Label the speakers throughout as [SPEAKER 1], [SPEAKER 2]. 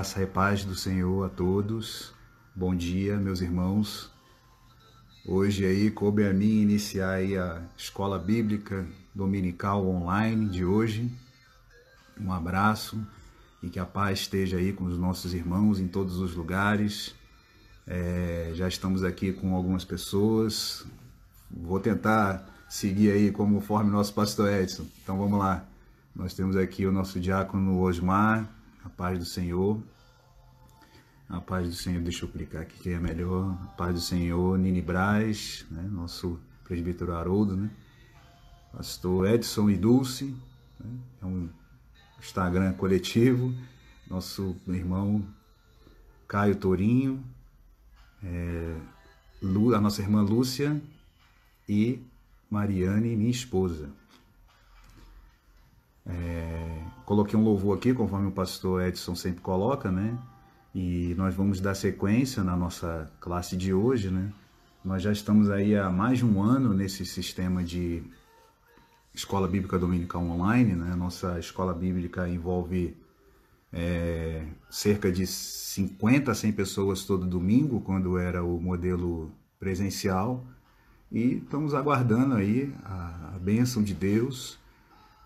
[SPEAKER 1] Graça e paz do Senhor a todos. Bom dia, meus irmãos. Hoje aí coube a mim iniciar aí a escola bíblica dominical online de hoje. Um abraço e que a paz esteja aí com os nossos irmãos em todos os lugares. É, já estamos aqui com algumas pessoas. Vou tentar seguir aí conforme nosso pastor Edson. Então vamos lá. Nós temos aqui o nosso diácono Osmar, paz do Senhor. A paz do Senhor, deixa eu clicar aqui que é melhor. A paz do Senhor, Nini Braz, né? nosso presbítero Haroldo, né? Pastor Edson e Dulce, né? é um Instagram coletivo. Nosso irmão Caio Torinho, é, a nossa irmã Lúcia e Mariane, minha esposa. É, coloquei um louvor aqui, conforme o pastor Edson sempre coloca, né? E nós vamos dar sequência na nossa classe de hoje, né? Nós já estamos aí há mais de um ano nesse sistema de escola bíblica dominical online, né? Nossa escola bíblica envolve é, cerca de 50 a 100 pessoas todo domingo, quando era o modelo presencial. E estamos aguardando aí a, a bênção de Deus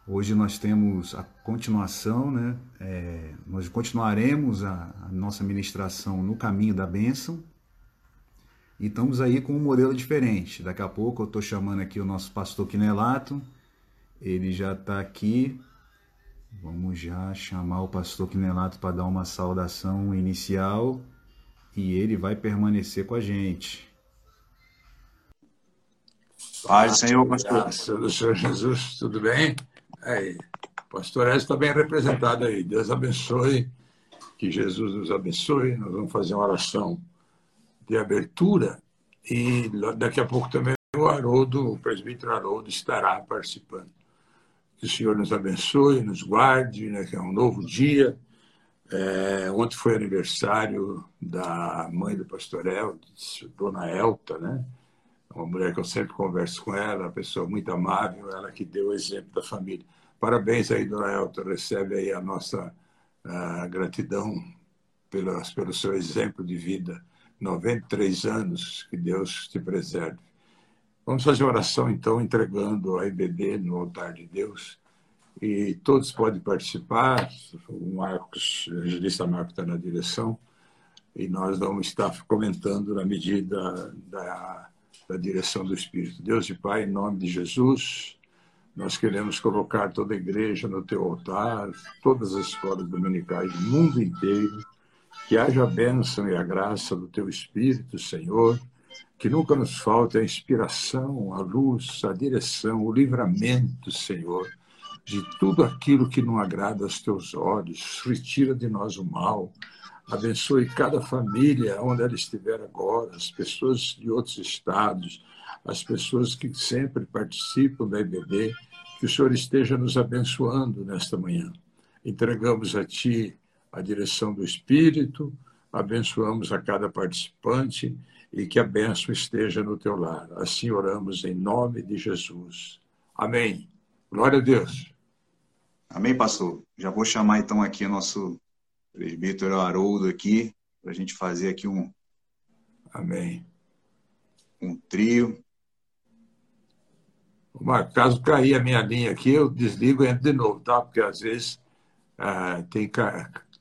[SPEAKER 1] Hoje nós temos a continuação, né? É, nós continuaremos a, a, nossa ministração no caminho da bênção e estamos aí com um modelo diferente. Daqui a pouco eu estou chamando aqui o nosso pastor Quinelato, ele já está aqui. Vamos já chamar o pastor Quinelato para dar uma saudação inicial e ele vai permanecer com a gente.
[SPEAKER 2] Paz, Senhor, pastor. Graças do Senhor Jesus, tudo bem? Aí, pastor Edson está bem representado aí. Deus abençoe, que Jesus nos abençoe. Nós vamos fazer uma oração de abertura e daqui a pouco também o Haroldo, o presbítero Haroldo, estará participando. Que o Senhor nos abençoe, nos guarde, né, que é um novo dia. É, ontem foi aniversário da mãe do pastor El, dona Elta, né? Uma mulher que eu sempre converso com ela, uma pessoa muito amável, ela que deu o exemplo da família. Parabéns aí, Dona Elton, recebe aí a nossa uh, gratidão pelo, pelo seu exemplo de vida. 93 anos, que Deus te preserve. Vamos fazer oração, então, entregando a IBD no altar de Deus. E todos podem participar. O Marcos, o evangelista Marcos está na direção. E nós vamos estar comentando na medida da da direção do Espírito. Deus e Pai, em nome de Jesus, nós queremos colocar toda a igreja no teu altar, todas as escolas dominicais do mundo inteiro, que haja a bênção e a graça do teu Espírito, Senhor, que nunca nos falte a inspiração, a luz, a direção, o livramento, Senhor, de tudo aquilo que não agrada aos teus olhos. Retira de nós o mal, Abençoe cada família onde ela estiver agora, as pessoas de outros estados, as pessoas que sempre participam da IBD, que o Senhor esteja nos abençoando nesta manhã. Entregamos a Ti a direção do Espírito, abençoamos a cada participante e que a bênção esteja no teu lar. Assim oramos em nome de Jesus. Amém. Glória a Deus.
[SPEAKER 1] Amém, pastor. Já vou chamar então aqui o nosso presbítero Haroldo aqui, para a gente fazer aqui um.
[SPEAKER 2] Amém.
[SPEAKER 1] Um trio.
[SPEAKER 2] Mas caso cair a minha linha aqui, eu desligo e entro de novo, tá? Porque às vezes ah, tem,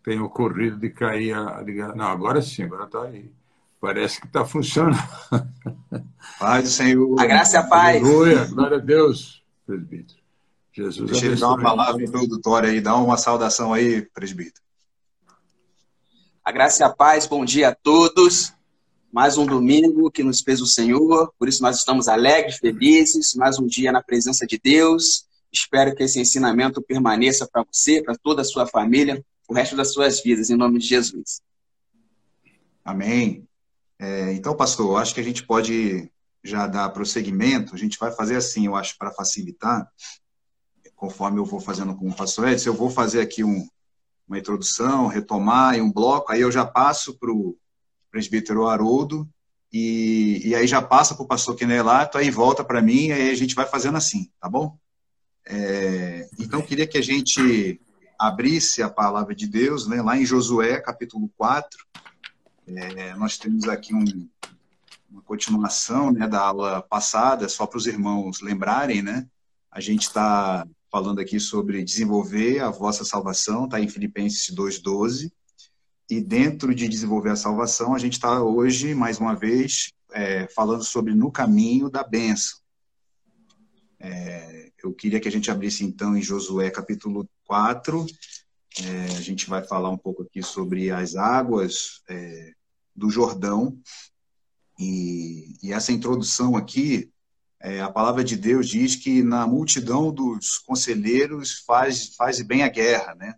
[SPEAKER 2] tem ocorrido de cair a ligação. Não, agora sim, agora está aí. Parece que está funcionando.
[SPEAKER 1] Paz do Senhor.
[SPEAKER 3] A graça e a paz.
[SPEAKER 2] Aleluia, glória a Deus, presbítero. Jesus
[SPEAKER 1] Deixa ele dar uma palavra introdutória aí, dá uma saudação aí, presbítero.
[SPEAKER 3] A graça e a paz, bom dia a todos. Mais um domingo que nos fez o Senhor, por isso nós estamos alegres, felizes. Mais um dia na presença de Deus. Espero que esse ensinamento permaneça para você, para toda a sua família, o resto das suas vidas, em nome de Jesus.
[SPEAKER 1] Amém. É, então, pastor, acho que a gente pode já dar prosseguimento. A gente vai fazer assim, eu acho, para facilitar conforme eu vou fazendo com o pastor Edson, eu vou fazer aqui um, uma introdução, retomar e um bloco, aí eu já passo para o presbítero Haroldo, e, e aí já passa para o pastor Quinelato, aí volta para mim, aí a gente vai fazendo assim, tá bom? É, então, queria que a gente abrisse a palavra de Deus, né, lá em Josué, capítulo 4, é, nós temos aqui um, uma continuação né, da aula passada, só para os irmãos lembrarem, né? A gente está falando aqui sobre desenvolver a vossa salvação, está em Filipenses 2,12. E dentro de desenvolver a salvação, a gente está hoje, mais uma vez, é, falando sobre no caminho da bênção. É, eu queria que a gente abrisse então em Josué capítulo 4. É, a gente vai falar um pouco aqui sobre as águas é, do Jordão. E, e essa introdução aqui é, a palavra de Deus diz que na multidão dos conselheiros faz, faz bem a guerra, né?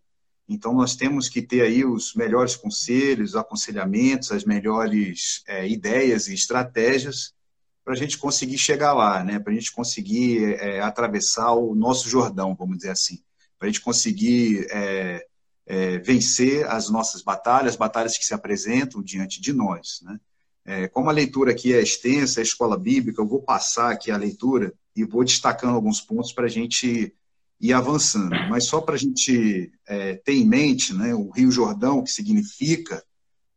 [SPEAKER 1] Então nós temos que ter aí os melhores conselhos, aconselhamentos, as melhores é, ideias e estratégias para a gente conseguir chegar lá, né? Para a gente conseguir é, atravessar o nosso Jordão, vamos dizer assim, para a gente conseguir é, é, vencer as nossas batalhas, batalhas que se apresentam diante de nós, né? É, como a leitura aqui é extensa, é escola bíblica, eu vou passar aqui a leitura e vou destacando alguns pontos para a gente ir avançando. Mas só para a gente é, ter em mente né, o Rio Jordão, que significa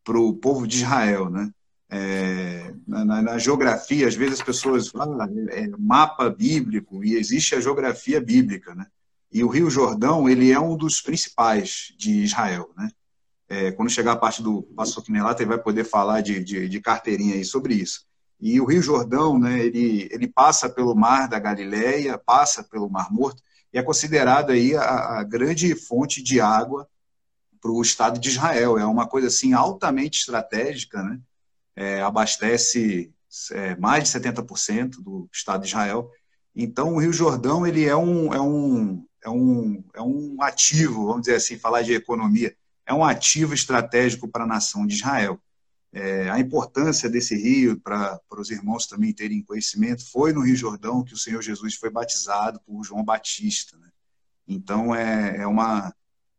[SPEAKER 1] para o povo de Israel. Né? É, na, na, na, geografia, às vezes as pessoas falam ah, é, mapa bíblico e existe a geografia bíblica. Né? E o Rio Jordão ele é um dos principais de Israel. Né? É, quando chegar a parte do pastor Quinelato, ele vai poder falar de, de, de, carteirinha aí sobre isso. E o Rio Jordão, né, ele, ele passa pelo Mar da Galileia, passa pelo Mar Morto, e é considerado aí a, a grande fonte de água para o Estado de Israel. É uma coisa assim altamente estratégica, né? É, abastece é, mais de 70% do Estado de Israel. Então, o Rio Jordão ele é um, é um, é um, é um ativo, vamos dizer assim, falar de economia, é um ativo estratégico para a nação de Israel. É, a importância desse rio, para os irmãos também terem conhecimento, foi no Rio Jordão que o Senhor Jesus foi batizado por João Batista. Né? Então, é, é, uma,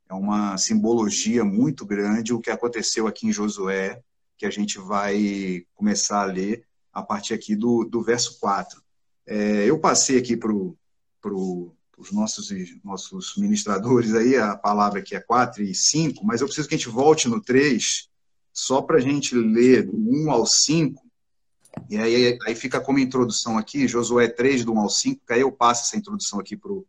[SPEAKER 1] é uma simbologia muito grande o que aconteceu aqui em Josué, que a gente vai começar a ler a partir aqui do, do verso 4. É, eu passei aqui para o os nossos, nossos ministradores aí, a palavra aqui é 4 e 5, mas eu preciso que a gente volte no 3, só para a gente ler do 1 ao 5, e aí, aí fica como introdução aqui, Josué 3, do 1 ao 5, que aí eu passo essa introdução aqui para o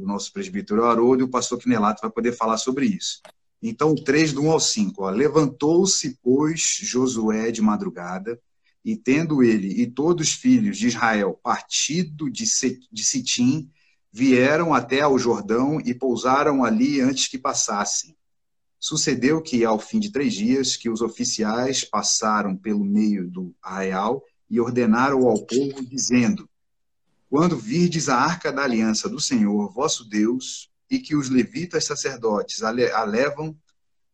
[SPEAKER 1] nosso presbítero Haroldo e o pastor Quinelato vai poder falar sobre isso. Então, 3 do 1 ao 5, levantou-se, pois, Josué de madrugada, e tendo ele e todos os filhos de Israel partido de Sitim, vieram até ao Jordão e pousaram ali antes que passassem. Sucedeu que, ao fim de três dias, que os oficiais passaram pelo meio do arraial e ordenaram ao povo, dizendo: Quando virdes a arca da aliança do Senhor, vosso Deus, e que os levitas sacerdotes a levam,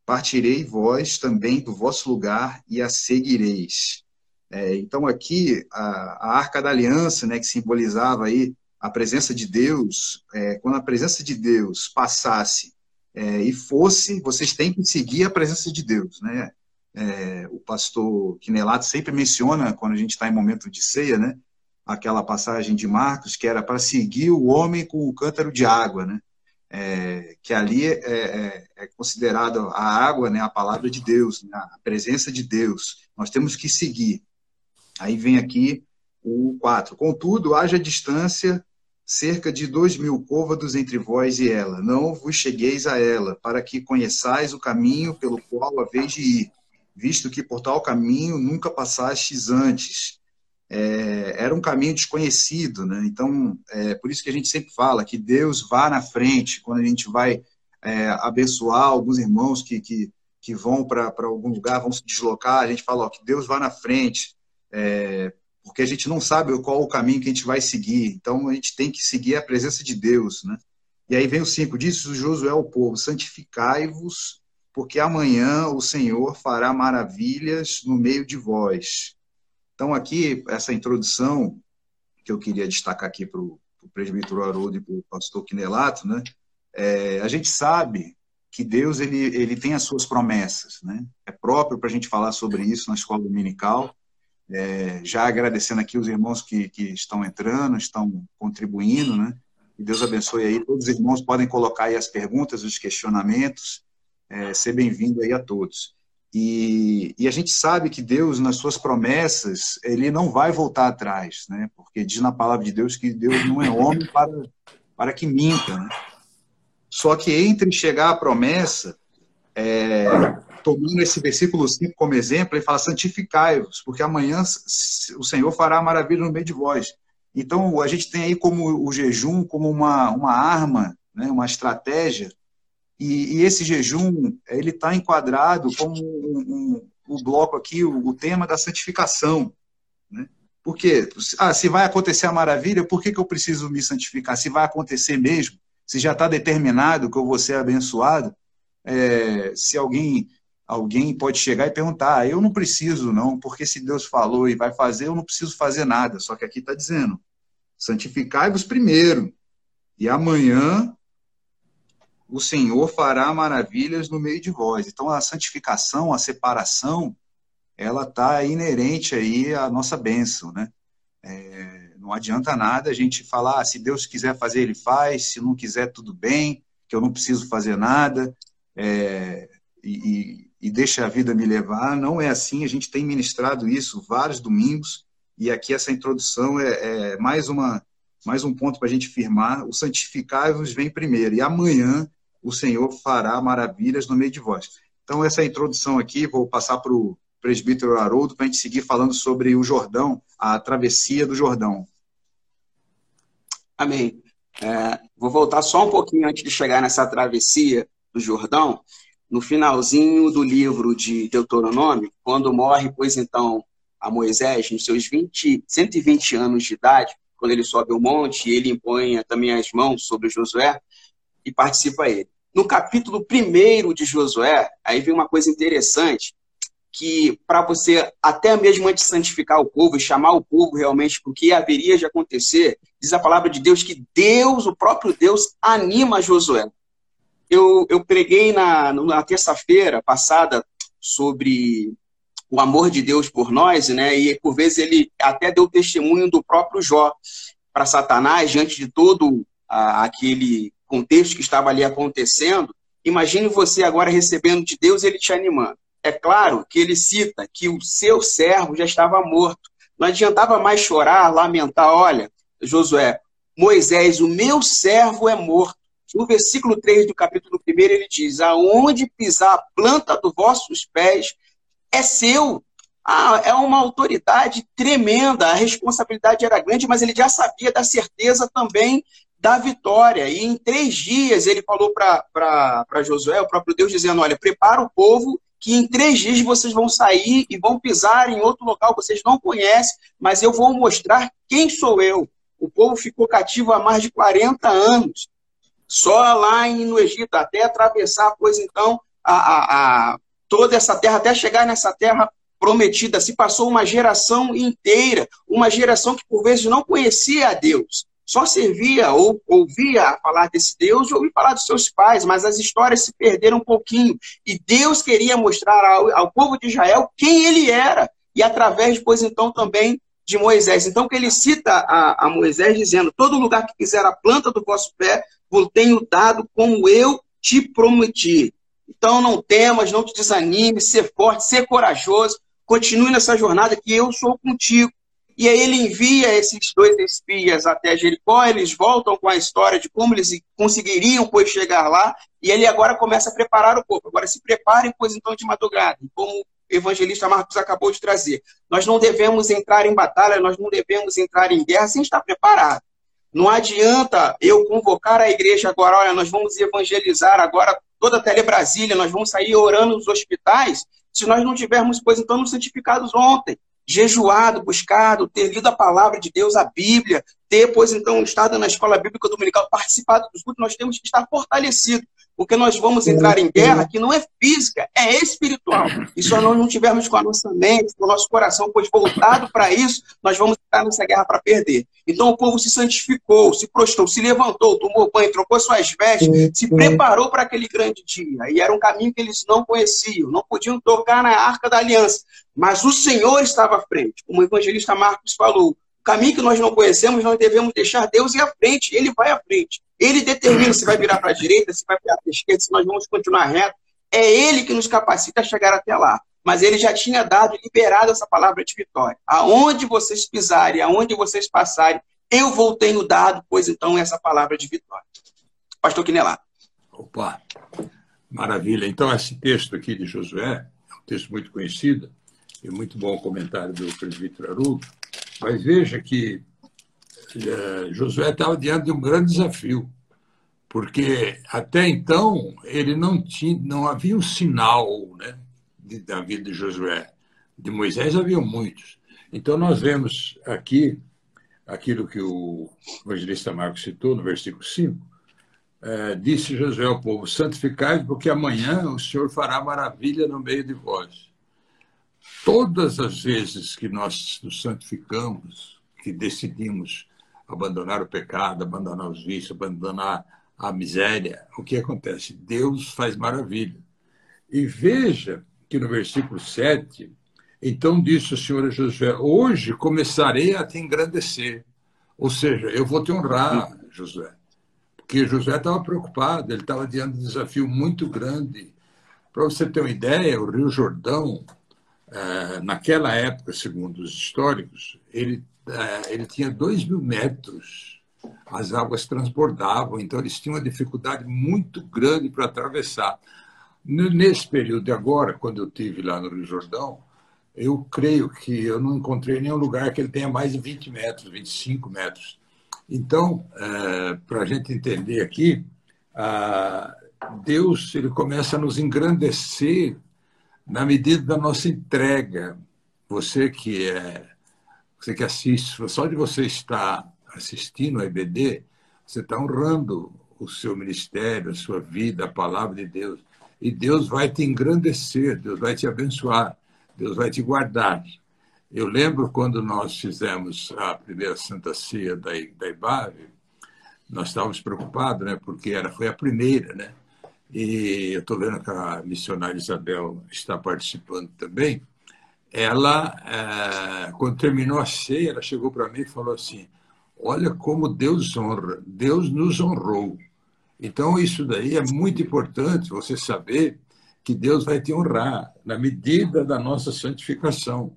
[SPEAKER 1] partirei vós também do vosso lugar e a seguireis. É, então aqui a, a, Arca da Aliança, né, que simbolizava aí a presença de Deus, é, quando a presença de Deus passasse é, e fosse, vocês têm que seguir a presença de Deus, né? É, o pastor Quinelato sempre menciona quando a gente está em momento de ceia, né? Aquela passagem de Marcos que era para seguir o homem com o cântaro de água, né? É, que ali é, é, é considerada a água, né? A palavra de Deus, né? a presença de Deus. Nós temos que seguir. Aí vem aqui o 4. Contudo, haja distância cerca de dois mil côvados entre vós e ela. Não vos chegueis a ela, para que conheçais o caminho pelo qual haveis de ir, visto que por tal caminho nunca passastes antes. É, era um caminho desconhecido, né? Então, é por isso que a gente sempre fala que Deus vá na frente, quando a gente vai é, abençoar alguns irmãos que, que, que vão para algum lugar, vão se deslocar, a gente fala ó, que Deus vá na frente, é, porque a gente não sabe qual o caminho que a gente vai seguir. Então a gente tem que seguir a presença de Deus, né? E aí vem o 5, disse Josué ao povo, santificai-vos, porque amanhã o Senhor fará maravilhas no meio de vós. Então aqui, essa introdução que eu queria destacar aqui para o presbítero Haroldo e para o pastor Quinelato, né? É, a gente sabe que Deus ele, ele tem as suas promessas, né? É próprio para a gente falar sobre isso na escola dominical, é, já agradecendo aqui os irmãos que, que estão entrando, estão contribuindo, né? E Deus abençoe aí. Todos os irmãos podem colocar aí as perguntas, os questionamentos. É, ser bem-vindo aí a todos. E, e, a gente sabe que Deus, nas suas promessas, ele não vai voltar atrás, né? Porque diz na palavra de Deus que Deus não é homem para, para que minta, né? Só que entre chegar à promessa, é, tomando esse versículo 5 como exemplo, ele fala: santificai-vos, porque amanhã o Senhor fará maravilha no meio de vós. Então, a gente tem aí como o jejum como uma, uma arma, né, uma estratégia, e, e esse jejum ele está enquadrado como um, um, um, bloco aqui, o, o tema da santificação. Né? Porque, ah, se vai acontecer a maravilha, por que, que eu preciso me santificar? Se vai acontecer mesmo, se já está determinado que eu vou ser abençoado, é, se alguém alguém pode chegar e perguntar: ah, eu não preciso, não, porque se Deus falou e vai fazer, eu não preciso fazer nada. Só que aqui está dizendo: santificai-vos primeiro, e amanhã o Senhor fará maravilhas no meio de vós. Então, a santificação, a separação, ela está inerente aí à nossa bênção, né? É, não adianta nada a gente falar, ah, se Deus quiser fazer, Ele faz, se não quiser, tudo bem, que eu não preciso fazer nada. É, e, e deixa a vida me levar. Não é assim, a gente tem ministrado isso vários domingos, e aqui essa introdução é, é mais, uma, mais um ponto para a gente firmar. O santificai-vos vem primeiro, e amanhã o Senhor fará maravilhas no meio de vós. Então, essa introdução aqui, vou passar para o presbítero Haroldo para a gente seguir falando sobre o Jordão, a travessia do Jordão.
[SPEAKER 3] Amém. É, vou voltar só um pouquinho antes de chegar nessa travessia do Jordão no finalzinho do livro de Deuteronômio, quando morre, pois então, a Moisés, nos seus 20, 120 anos de idade, quando ele sobe o monte, ele impõe também as mãos sobre Josué e participa ele. No capítulo 1 de Josué, aí vem uma coisa interessante, que para você até mesmo antes de santificar o povo e chamar o povo realmente para o que haveria de acontecer, diz a palavra de Deus que Deus, o próprio Deus, anima Josué eu, eu preguei na, na terça-feira passada sobre o amor de Deus por nós, né? E por vezes ele até deu testemunho do próprio Jó para Satanás diante de todo aquele contexto que estava ali acontecendo. Imagine você agora recebendo de Deus ele te animando. É claro que ele cita que o seu servo já estava morto. Não adiantava mais chorar, lamentar. Olha, Josué, Moisés, o meu servo é morto. No versículo 3 do capítulo 1, ele diz: Aonde pisar a planta dos vossos pés é seu. Ah, é uma autoridade tremenda, a responsabilidade era grande, mas ele já sabia da certeza também da vitória. E em três dias ele falou para Josué, o próprio Deus, dizendo: Olha, prepara o povo, que em três dias vocês vão sair e vão pisar em outro local que vocês não conhecem, mas eu vou mostrar quem sou eu. O povo ficou cativo há mais de 40 anos. Só lá no Egito, até atravessar, pois então, a, a, a, toda essa terra, até chegar nessa terra prometida. Se passou uma geração inteira, uma geração que por vezes não conhecia a Deus, só servia ou ouvia falar desse Deus e ouvia falar dos seus pais, mas as histórias se perderam um pouquinho. E Deus queria mostrar ao, ao povo de Israel quem ele era, e através, depois, então, também de Moisés. Então, que ele cita a, a Moisés dizendo: Todo lugar que quiser a planta do vosso pé, tenho dado como eu te prometi. Então, não temas, não te desanime, ser forte, ser corajoso, continue nessa jornada que eu sou contigo. E aí ele envia esses dois espias até Jericó, eles voltam com a história de como eles conseguiriam, pois, chegar lá, e ele agora começa a preparar o povo. Agora se preparem, pois, então, de madrugada, como o evangelista Marcos acabou de trazer. Nós não devemos entrar em batalha, nós não devemos entrar em guerra sem estar preparado. Não adianta eu convocar a igreja agora, olha, nós vamos evangelizar agora toda a Tele Brasília, nós vamos sair orando nos hospitais, se nós não tivermos, pois, então, nos santificados ontem. Jejuado, buscado, ter lido a palavra de Deus, a Bíblia, ter, pois então, estado na escola bíblica dominical, participado dos cultos, nós temos que estar fortalecidos, porque nós vamos entrar em guerra que não é física, é espiritual. E se nós não tivermos com a nossa mente, com o nosso coração, pois voltado para isso, nós vamos estar nessa guerra para perder. Então o povo se santificou, se prostrou, se levantou, tomou banho, trocou suas vestes, se preparou para aquele grande dia. E era um caminho que eles não conheciam, não podiam tocar na arca da aliança. Mas o Senhor estava à frente. Como o evangelista Marcos falou, caminho que nós não conhecemos, nós devemos deixar Deus ir à frente. Ele vai à frente. Ele determina se vai virar para a direita, se vai virar para a esquerda, se nós vamos continuar reto. É Ele que nos capacita a chegar até lá. Mas Ele já tinha dado, liberado essa palavra de vitória. Aonde vocês pisarem, aonde vocês passarem, eu vou tenho dado, pois então, essa palavra de vitória. Pastor Quinelato.
[SPEAKER 2] Opa, maravilha. Então, esse texto aqui de Josué é um texto muito conhecido, e muito bom o comentário do presbítero Arudo, mas veja que é, Josué estava diante de um grande desafio, porque até então ele não tinha, não havia um sinal né, de, da vida de Josué. De Moisés havia muitos. Então nós vemos aqui aquilo que o evangelista Marcos citou no versículo 5, é, disse Josué ao povo, santificai porque amanhã o Senhor fará maravilha no meio de vós. Todas as vezes que nós nos santificamos, que decidimos abandonar o pecado, abandonar os vícios, abandonar a miséria, o que acontece? Deus faz maravilha. E veja que no versículo 7, então disse o Senhor a Josué: Hoje começarei a te engrandecer. Ou seja, eu vou te honrar, Josué. Porque Josué estava preocupado, ele estava diante de um desafio muito grande. Para você ter uma ideia, o Rio Jordão, naquela época, segundo os históricos, ele é, ele tinha dois mil metros, as águas transbordavam, então eles tinham uma dificuldade muito grande para atravessar. Nesse período de agora, quando eu tive lá no Rio Jordão, eu creio que eu não encontrei nenhum lugar que ele tenha mais de 20 metros, 25 metros. Então, é, para a gente entender aqui, Deus ele começa a nos engrandecer na medida da nossa entrega. Você que é você que assiste, só de você estar assistindo a EBD, você está honrando o seu ministério, a sua vida, a palavra de Deus. E Deus vai te engrandecer, Deus vai te abençoar, Deus vai te guardar. Eu lembro quando nós fizemos a primeira Santa Ceia da, da IBAV, nós estávamos preocupados, né, porque era, foi a primeira, né? E eu estou vendo que a missionária Isabel está participando também ela, é, quando terminou a ceia, ela chegou para mim e falou assim: Olha como Deus honra, Deus nos honrou. Então, isso daí é muito importante você saber que Deus vai te honrar na medida da nossa santificação,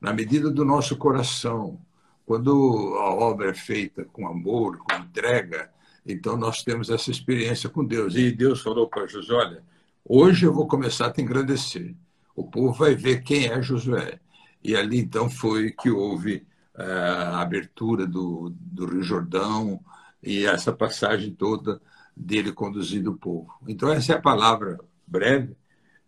[SPEAKER 2] na medida do nosso coração. Quando a obra é feita com amor, com entrega, então nós temos essa experiência com Deus. E Deus falou para José: Olha, hoje eu vou começar a te engrandecer o povo vai ver quem é Josué. E ali então foi que houve eh, a abertura do, do Rio Jordão e essa passagem toda dele conduzindo o povo. Então, essa é a palavra breve,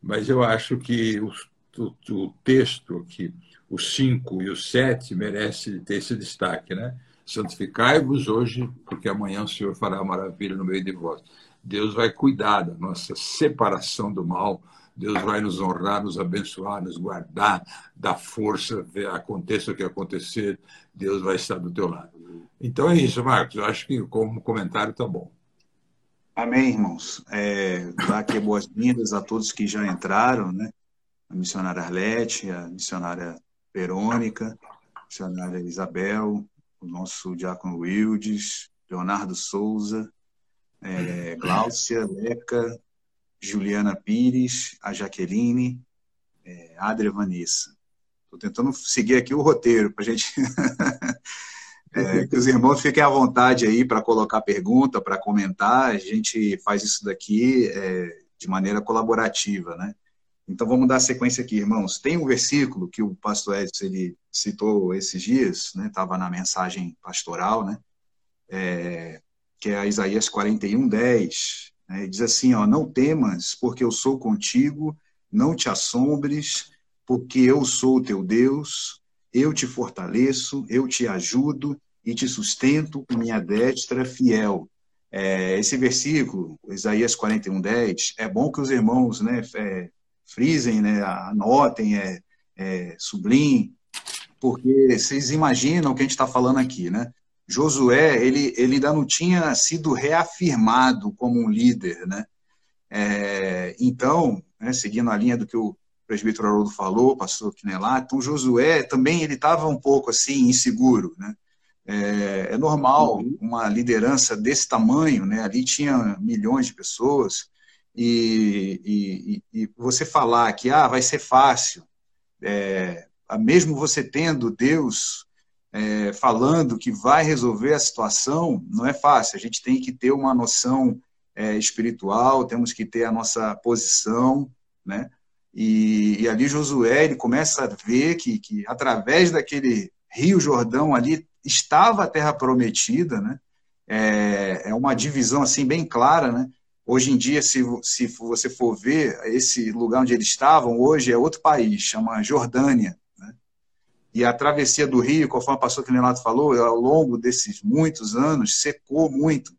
[SPEAKER 2] mas eu acho que o, o, o texto aqui, o 5 e o 7, merece ter esse destaque, né? Santificai-vos hoje, porque amanhã o Senhor fará maravilha no meio de vós. Deus vai cuidar da nossa separação do mal, Deus vai nos honrar, nos abençoar, nos guardar, dar força, aconteça o que acontecer, Deus vai estar do teu lado. Então é isso, Marcos. Eu acho que como comentário está bom.
[SPEAKER 1] Amém, irmãos. É, dar aqui boas-vindas a todos que já entraram, né? A missionária Arlete, a missionária Verônica, a missionária Isabel, o nosso diácono Wildes, Leonardo Souza, é, Gláucia, Leca, Juliana Pires, a Jaqueline, é, Adria Vanessa. Estou tentando seguir aqui o roteiro para gente. é, que os irmãos fiquem à vontade aí para colocar pergunta, para comentar. A gente faz isso daqui é, de maneira colaborativa, né? Então vamos dar sequência aqui, irmãos. Tem um versículo que o pastor Edson ele citou esses dias, né? Na mensagem pastoral, né? É, que é Isaías 41, 10. Né? Diz assim, ó, não temas, porque eu sou contigo, não te assombres, porque eu sou o teu Deus, eu te fortaleço, eu te ajudo e te sustento com minha destra fiel. É, esse versículo, Isaías 41, 10, é bom que os irmãos né, é, frisem, né, anotem, é, é, sublinhem, porque vocês imaginam o que a gente está falando aqui, né? Josué, ele, ele ainda não tinha sido reafirmado como um líder, né? É, então, né, seguindo a linha do que o presbítero Haroldo falou, pastor Quinelá, então Josué também ele estava um pouco assim inseguro, né? É, é, normal uhum. uma liderança desse tamanho, né? Ali tinha milhões de pessoas e, e, e você falar que ah vai ser fácil, é, mesmo você tendo Deus é, falando que vai resolver a situação, não é fácil. A gente tem que ter uma noção é, espiritual, temos que ter a nossa posição, né? E, e, ali Josué ele começa a ver que, que através daquele Rio Jordão ali estava a terra prometida, né? É, é uma divisão assim bem clara, né? Hoje em dia, se, se você for ver esse lugar onde eles estavam, hoje é outro país, chama Jordânia. E a travessia do rio, conforme o pastor Clinato falou, ao longo desses muitos anos, secou muito.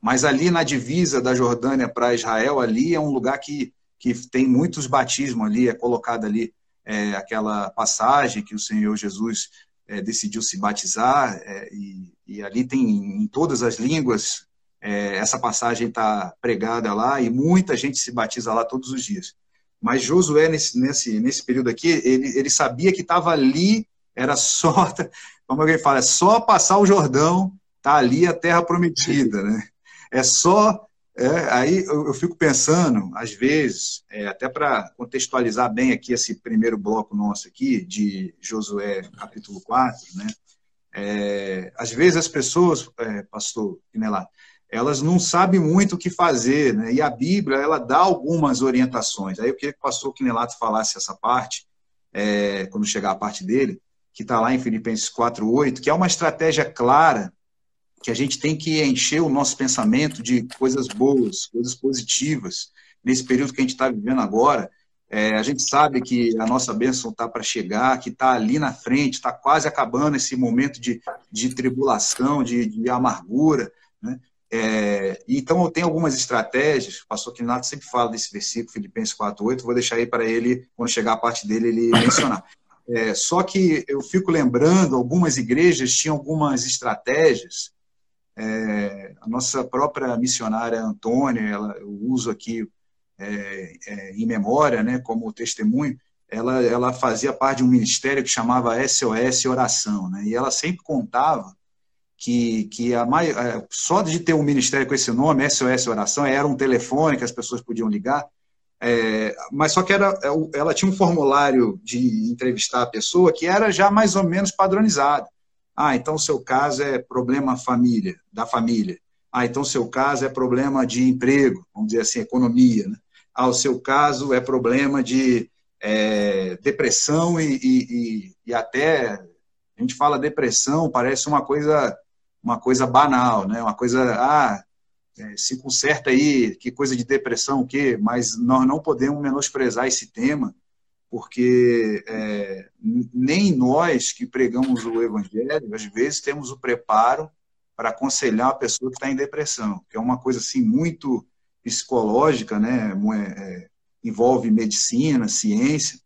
[SPEAKER 1] Mas ali na divisa da Jordânia para Israel, ali é um lugar que, que tem muitos batismos ali, é colocada ali é, aquela passagem que o Senhor Jesus é, decidiu se batizar, é, e, e, ali tem em todas as línguas, é, essa passagem está pregada lá, e muita gente se batiza lá todos os dias. Mas Josué, nesse, nesse, nesse período aqui, ele, ele sabia que estava ali, era só, como alguém fala, é só passar o Jordão, tá ali a terra prometida, né? É só. É, aí eu, eu, fico pensando, às vezes, é, até para contextualizar bem aqui esse primeiro bloco nosso aqui, de Josué, capítulo 4, né? É, às vezes as pessoas, é, pastor Pinelato, elas não sabem muito o que fazer, né? E a Bíblia, ela dá algumas orientações. Aí eu queria que o pastor Quinelato falasse essa parte, é, quando chegar a parte dele, que está lá em Filipenses 4.8, que é uma estratégia clara que a gente tem que encher o nosso pensamento de coisas boas, coisas positivas, nesse período que a gente está vivendo agora. É, a gente sabe que a nossa bênção está para chegar, que está ali na frente, está quase acabando esse momento de, de tribulação, de, de amargura. Né? É, então, eu tenho algumas estratégias, o pastor Quinato sempre fala desse versículo, Filipenses 4.8, vou deixar aí para ele, quando chegar a parte dele, ele mencionar. É, só que eu fico lembrando, algumas igrejas tinham algumas estratégias, é, a nossa própria missionária Antônia, ela, eu uso aqui é, é, em memória, né, como testemunho, ela, ela fazia parte de um ministério que chamava SOS Oração, né, e ela sempre contava que, que a mai... É, só de ter um ministério com esse nome, SOS Oração, era um telefone que as pessoas podiam ligar, é, mas só que era, é, ela tinha um formulário de entrevistar a pessoa que era já mais ou menos padronizado. Ah, então seu caso é problema família, da família. Ah, então seu caso é problema de emprego, vamos dizer assim, economia. Né? Ah, o seu caso é problema de é, depressão e, e, e, até a gente fala depressão, parece uma coisa uma coisa banal, né? Uma coisa, ah, é, se conserta aí, que coisa de depressão, o quê? Mas nós não podemos menosprezar esse tema, porque é, nem nós que pregamos o evangelho, às vezes temos o preparo para aconselhar a pessoa que está em depressão, que é uma coisa assim muito psicológica, né? É, envolve medicina, ciência,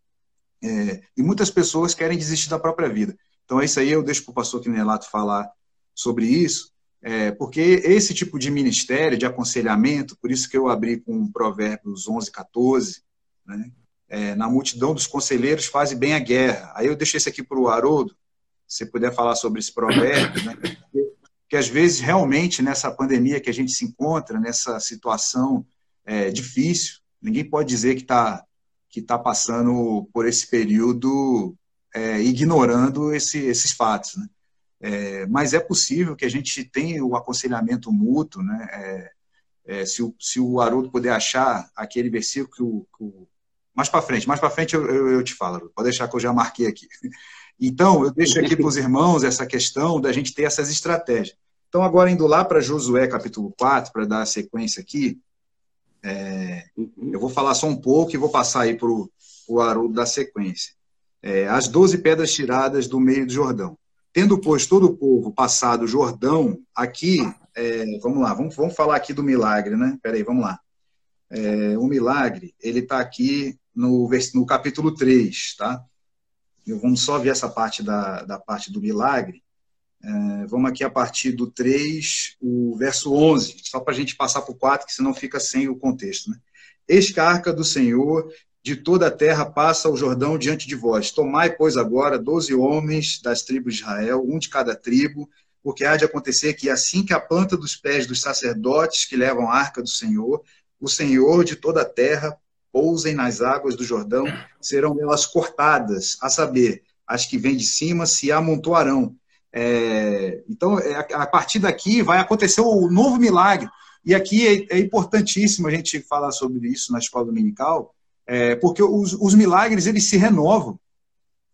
[SPEAKER 1] é, e muitas pessoas querem desistir da própria vida. Então, é isso aí, eu deixo para o pastor Quinelato falar sobre isso, é, porque esse tipo de ministério, de aconselhamento, por isso que eu abri com Provérbios 11, 14, né, é, na multidão dos conselheiros faz bem a guerra. Aí eu deixei esse aqui para o Haroldo, se puder falar sobre esse provérbio, né, porque às vezes, realmente, nessa pandemia que a gente se encontra, nessa situação é, difícil, ninguém pode dizer que está que tá passando por esse período é, ignorando esse, esses fatos. Né? É, mas é possível que a gente tenha o aconselhamento mútuo, né? É, é, se, o, se o Haroldo puder achar aquele versículo que o, que o mais para frente, mais para frente eu, eu, eu, te falo, pode deixar que eu já marquei aqui. Então, eu deixo aqui para os irmãos essa questão da gente ter essas estratégias. Então, agora indo lá para Josué capítulo 4, para dar a sequência aqui, é, eu vou falar só um pouco e vou passar aí para o Haroldo da sequência é, as doze pedras tiradas do meio do Jordão. Tendo, pois, todo o povo passado o Jordão, aqui, é, vamos lá, vamos, vamos falar aqui do milagre, né? Peraí, vamos lá. É, o milagre, ele está aqui no, no capítulo 3, tá? Eu, vamos só ver essa parte da, da parte do milagre. É, vamos aqui a partir do 3, o verso 11, só para a gente passar para o 4, que senão fica sem o contexto. Né? Eis que a arca do Senhor de toda a terra passa o Jordão diante de vós. Tomai, pois, agora doze homens das tribos de Israel, um de cada tribo, porque há de acontecer que assim que a planta dos pés dos sacerdotes que levam a arca do Senhor, o Senhor de toda a terra pousem nas águas do Jordão, serão elas cortadas, a saber, as que vêm de cima se amontoarão. É, então, é, a partir daqui vai acontecer o novo milagre. E aqui é, é importantíssimo a gente falar sobre isso na escola dominical, é, porque os, os, milagres eles se renovam.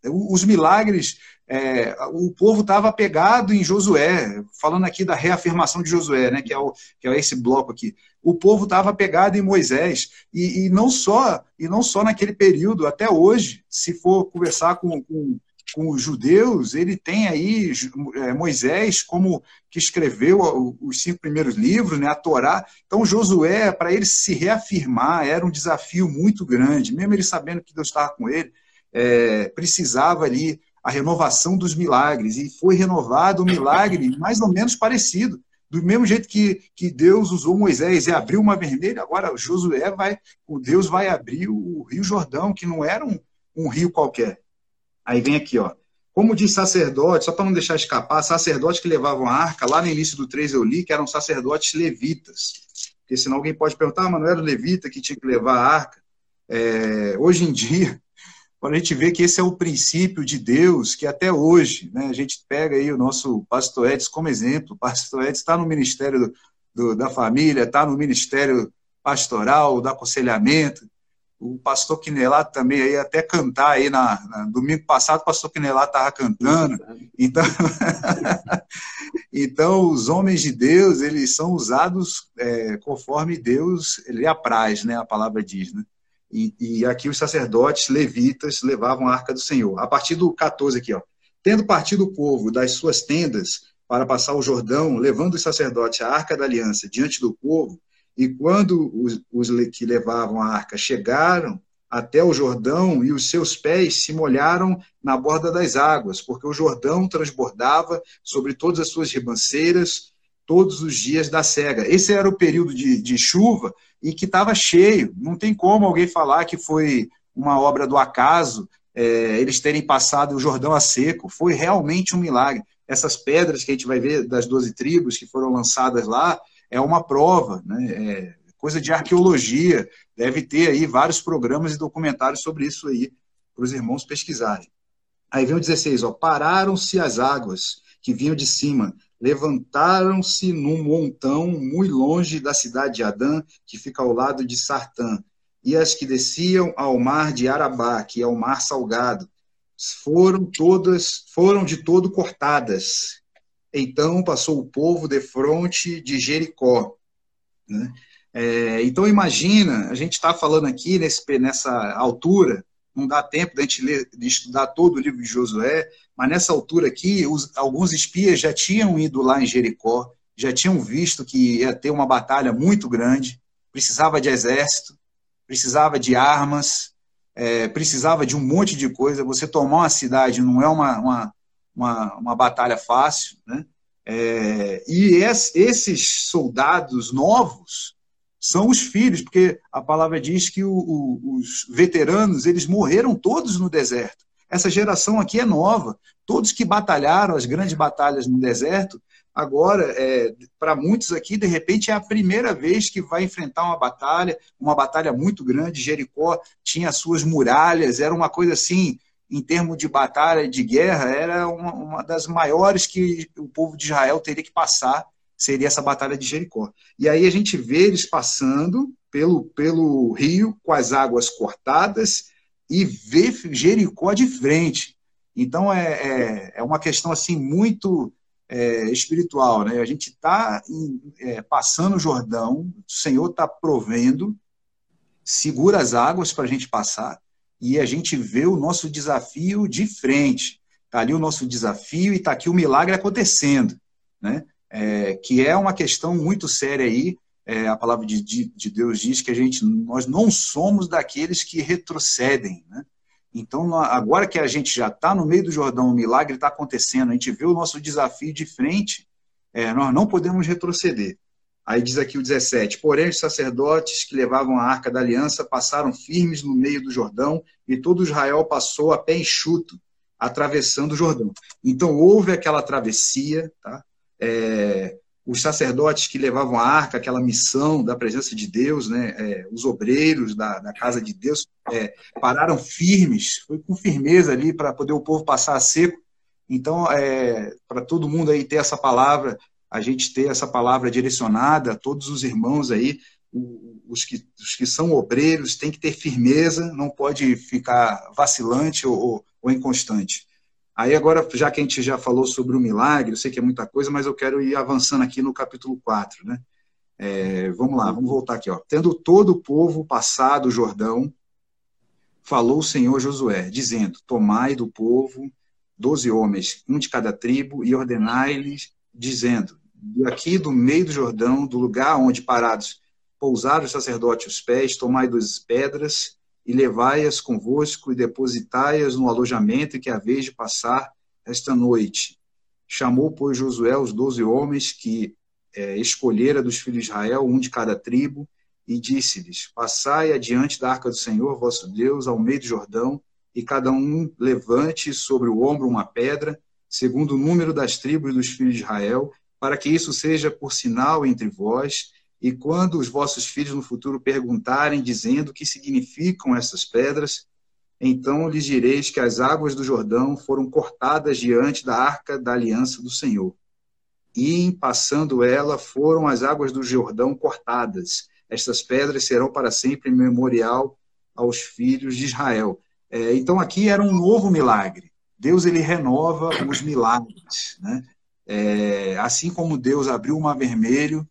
[SPEAKER 1] Os milagres, é, o povo estava apegado em Josué, falando aqui da reafirmação de Josué, né, que, é o, que é esse bloco aqui. O povo estava apegado em Moisés e, e, não só e não só naquele período, até hoje, se for conversar com, com com os judeus, ele tem aí é, Moisés como que escreveu os cinco primeiros livros, né, a Torá. Então, Josué, para ele se reafirmar, era um desafio muito grande, mesmo ele sabendo que Deus estava com ele, é, precisava ali a renovação dos milagres, e foi renovado um milagre mais ou menos parecido. Do mesmo jeito que, que Deus usou Moisés e abriu uma vermelha, agora Josué vai, o Deus vai abrir o Rio Jordão, que não era um, um rio qualquer, Aí vem aqui, ó. Como diz sacerdote, só para não deixar escapar, sacerdotes que levavam a arca, lá no início do 3 eu li que eram sacerdotes levitas. Porque senão alguém pode perguntar, ah, mas não era o levita que tinha que levar a arca? É, hoje em dia, quando a gente vê que esse é o princípio de Deus, que até hoje, né, a gente pega aí o nosso pastor Edson como exemplo, o pastor Edson está no ministério do, do, da família, está no ministério pastoral, do aconselhamento, o pastor Quinelato também aí até cantar aí na, na domingo passado o pastor Quinelato estava cantando. Então então os homens de Deus eles são usados é, conforme Deus ele apraz né a palavra diz né? E, e, aqui os sacerdotes levitas levavam a arca do Senhor. A partir do 14 aqui ó. Tendo partido o povo das suas tendas para passar o Jordão levando os sacerdotes a arca da aliança diante do povo e quando os, os que levavam a arca chegaram até o Jordão e os seus pés se molharam na borda das águas, porque o Jordão transbordava sobre todas as suas ribanceiras todos os dias da cega. Esse era o período de, de chuva e que estava cheio. Não tem como alguém falar que foi uma obra do acaso é, eles terem passado o Jordão a seco. Foi realmente um milagre. Essas pedras que a gente vai ver das doze tribos que foram lançadas lá, é uma prova, né? É coisa de arqueologia, deve ter aí vários programas e documentários sobre isso aí, para os irmãos pesquisarem. Aí vem o 16, ó, pararam-se as águas que vinham de cima, levantaram-se num montão muito longe da cidade de Adã, que fica ao lado de Sartã, e as que desciam ao mar de Arabá, que é o mar salgado, foram todas, foram de todo cortadas, então passou o povo de fronte de Jericó. Né? É, então imagina, a gente está falando aqui nesse, nessa altura, não dá tempo de gente ler, de estudar todo o livro de Josué, mas nessa altura aqui, os, alguns espias já tinham ido lá em Jericó, já tinham visto que ia ter uma batalha muito grande, precisava de exército, precisava de armas, é, precisava de um monte de coisa. Você tomar uma cidade não é uma, uma, uma, uma batalha fácil, né? É, e es, esses soldados novos são os filhos, porque a palavra diz que o, o, os veteranos eles morreram todos no deserto. Essa geração aqui é nova. Todos que batalharam as grandes batalhas no deserto, agora, é, para muitos aqui, de repente, é a primeira vez que vai enfrentar uma batalha, uma batalha muito grande. Jericó tinha suas muralhas, era uma coisa assim em termos de batalha, de guerra, era uma, uma, das maiores que o povo de Israel teria que passar, seria essa batalha de Jericó. E aí a gente vê eles passando pelo, pelo rio com as águas cortadas e vê Jericó de frente. Então é, é, é uma questão assim muito é, espiritual, né? A gente está é, passando o Jordão, o Senhor está provendo, segura as águas para a gente passar e a gente vê o nosso desafio de frente. Está ali o nosso desafio e está aqui o milagre acontecendo, né? É, que é uma questão muito séria aí. É, a palavra de, de, de, Deus diz que a gente, nós não somos daqueles que retrocedem, né? Então, agora que a gente já está no meio do Jordão, o milagre está acontecendo, a gente vê o nosso desafio de frente, é, nós não podemos retroceder. Aí diz aqui o 17: Porém, os sacerdotes que levavam a arca da aliança passaram firmes no meio do Jordão, e todo Israel passou a pé enxuto, atravessando o Jordão. Então, houve aquela travessia, tá? É, os sacerdotes que levavam a arca, aquela missão da presença de Deus, né? É, os obreiros da, da, casa de Deus, é, pararam firmes, foi com firmeza ali para poder o povo passar a seco. Então, é, para todo mundo aí ter essa palavra, a gente ter essa palavra direcionada a todos os irmãos aí, os que, os que são obreiros, tem que ter firmeza, não pode ficar vacilante ou, ou inconstante. Aí agora, já que a gente já falou sobre o milagre, eu sei que é muita coisa, mas eu quero ir avançando aqui no capítulo 4, né? É, vamos lá, vamos voltar aqui. Ó. Tendo todo o povo passado o Jordão, falou o Senhor Josué, dizendo, tomai do povo doze homens, um de cada tribo, e ordenai-lhes, dizendo, aqui do meio do Jordão, do lugar onde parados pousaram os sacerdotes os pés, tomai duas pedras e levai-as convosco e depositai-as no alojamento que haveis de passar esta noite. Chamou, pois, Josué os doze homens que é, escolhera dos filhos de Israel, um de cada tribo, e disse-lhes: Passai adiante da arca do Senhor, vosso Deus, ao meio do Jordão, e cada um levante sobre o ombro uma pedra, segundo o número das tribos dos filhos de Israel, para que isso seja por sinal entre vós, e quando os vossos filhos no futuro perguntarem, dizendo o que significam essas pedras, então lhes direis que as águas do Jordão foram cortadas diante da arca da aliança do Senhor. E, em passando ela, foram as águas do Jordão cortadas. Estas pedras serão para sempre memorial aos filhos de Israel. É, então, aqui era um novo milagre. Deus ele renova os milagres. Né? É, assim como Deus abriu o Mar Vermelho,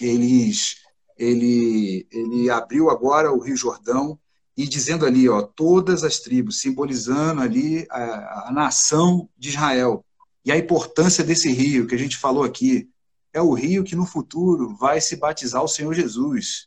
[SPEAKER 1] eles, ele, ele abriu agora o Rio Jordão e dizendo ali, ó, todas as tribos, simbolizando ali a, a nação de Israel. E a importância desse rio que a gente falou aqui, é o rio que no futuro vai se batizar o Senhor Jesus.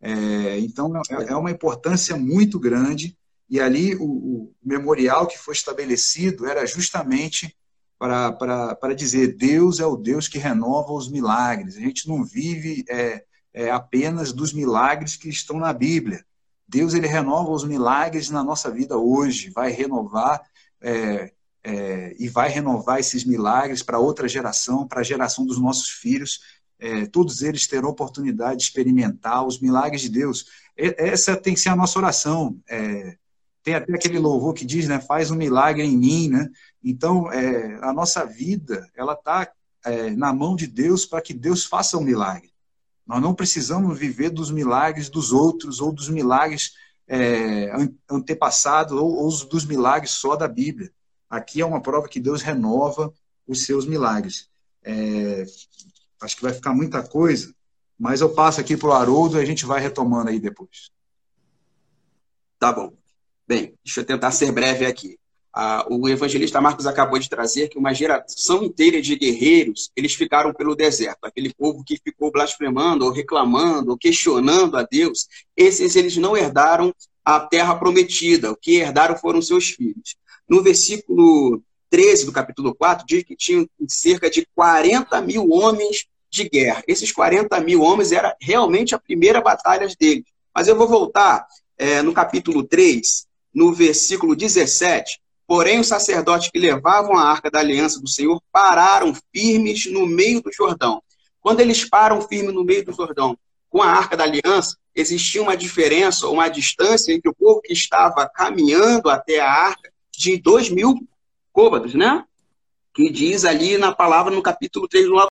[SPEAKER 1] É, então, é, é uma importância muito grande. E ali o, o memorial que foi estabelecido era justamente para dizer Deus é o Deus que renova os milagres. A gente não vive é, é, apenas dos milagres que estão na Bíblia. Deus ele renova os milagres na nossa vida hoje, vai renovar é, é, e vai renovar esses milagres para outra geração, para a geração dos nossos filhos. É, todos eles terão oportunidade de experimentar os milagres de Deus. Essa tem que ser a nossa oração. É, tem até aquele louvor que diz, né, faz um milagre em mim, né? Então, é, a nossa vida, ela está é, na mão de Deus para que Deus faça um milagre. Nós não precisamos viver dos milagres dos outros ou dos milagres é, antepassados ou, ou dos milagres só da Bíblia. Aqui é uma prova que Deus renova os seus milagres. É, acho que vai ficar muita coisa, mas eu passo aqui para o Haroldo e a gente vai retomando aí depois.
[SPEAKER 3] Tá bom. Bem, deixa eu tentar ser breve aqui. Ah, o evangelista Marcos acabou de trazer que uma geração inteira de guerreiros, eles ficaram pelo deserto. Aquele povo que ficou blasfemando, ou reclamando, ou questionando a Deus, esses eles não herdaram a terra prometida. O que herdaram foram seus filhos. No versículo 13 do capítulo 4, diz que tinham cerca de 40 mil homens de guerra. Esses 40 mil homens era realmente a primeira batalha deles. Mas eu vou voltar é, no capítulo 3, no versículo 17, Porém, os sacerdotes que levavam a arca da aliança do Senhor pararam firmes no meio do Jordão. Quando eles param firmes no meio do Jordão com a arca da aliança, existia uma diferença, uma distância entre o povo que estava caminhando até a arca de dois mil côvados, né? Que diz ali na palavra no capítulo 3, logo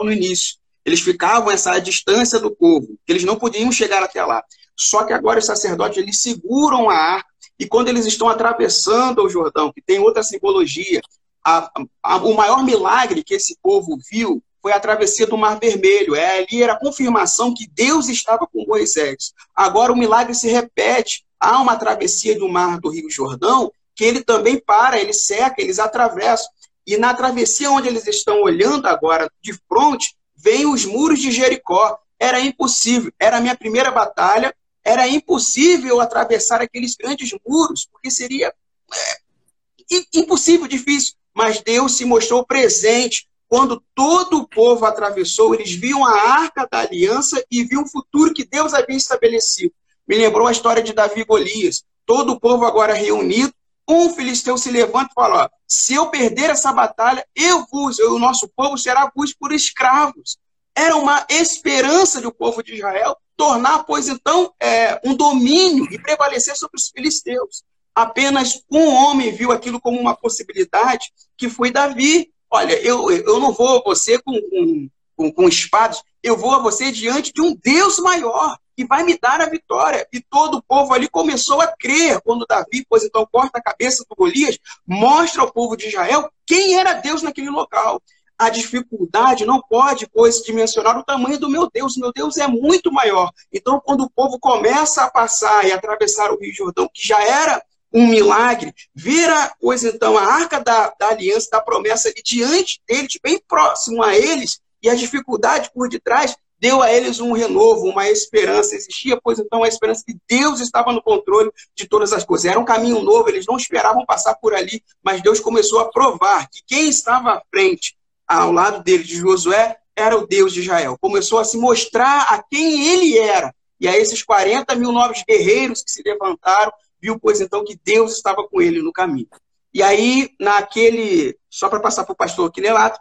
[SPEAKER 3] no início. Eles ficavam essa distância do povo, que eles não podiam chegar até lá. Só que agora os sacerdotes eles seguram a arca e quando eles estão atravessando o Jordão, que tem outra simbologia, a, a, o maior milagre que esse povo viu foi a travessia do Mar Vermelho. É, ali era a confirmação que Deus estava com Moisés. Agora o milagre se repete. Há uma travessia do Mar do Rio Jordão que ele também para, ele seca, eles atravessam. E na travessia onde eles estão olhando agora de frente, vem os muros de Jericó. Era impossível. Era a minha primeira batalha era impossível atravessar aqueles grandes muros, porque seria é, impossível, difícil. Mas Deus se mostrou presente. Quando todo o povo atravessou, eles viam a arca da aliança e viam o futuro que Deus havia estabelecido. Me lembrou a história de Davi e Golias. Todo o povo agora reunido, um filisteu se levanta e fala: ó, se eu perder essa batalha, eu vos, eu, o nosso povo será vos por escravos. Era uma esperança do povo de Israel tornar, pois então, é, um domínio e prevalecer sobre os filisteus. Apenas um homem viu aquilo como uma possibilidade, que foi Davi. Olha, eu, eu não vou a você com, com, com, com espadas, eu vou a você diante de um Deus maior, que vai me dar a vitória. E todo o povo ali começou a crer quando Davi, pois então, corta a cabeça do Golias, mostra ao povo de Israel quem era Deus naquele local a dificuldade não pode, pois, dimensionar o tamanho do meu Deus. Meu Deus é muito maior. Então, quando o povo começa a passar e atravessar o Rio Jordão, que já era um milagre, vira, pois então, a arca da, da aliança, da promessa, e diante deles, bem próximo a eles, e a dificuldade por detrás, deu a eles um renovo, uma esperança. Existia, pois então, a esperança que Deus estava no controle de todas as coisas. Era um caminho novo, eles não esperavam passar por ali, mas Deus começou a provar que quem estava à frente ao lado dele, de Josué, era o Deus de Israel. Começou a se mostrar a quem ele era. E a esses 40 mil novos guerreiros que se levantaram, viu, pois então, que Deus estava com ele no caminho. E aí, naquele, só para passar para o pastor Quinelato,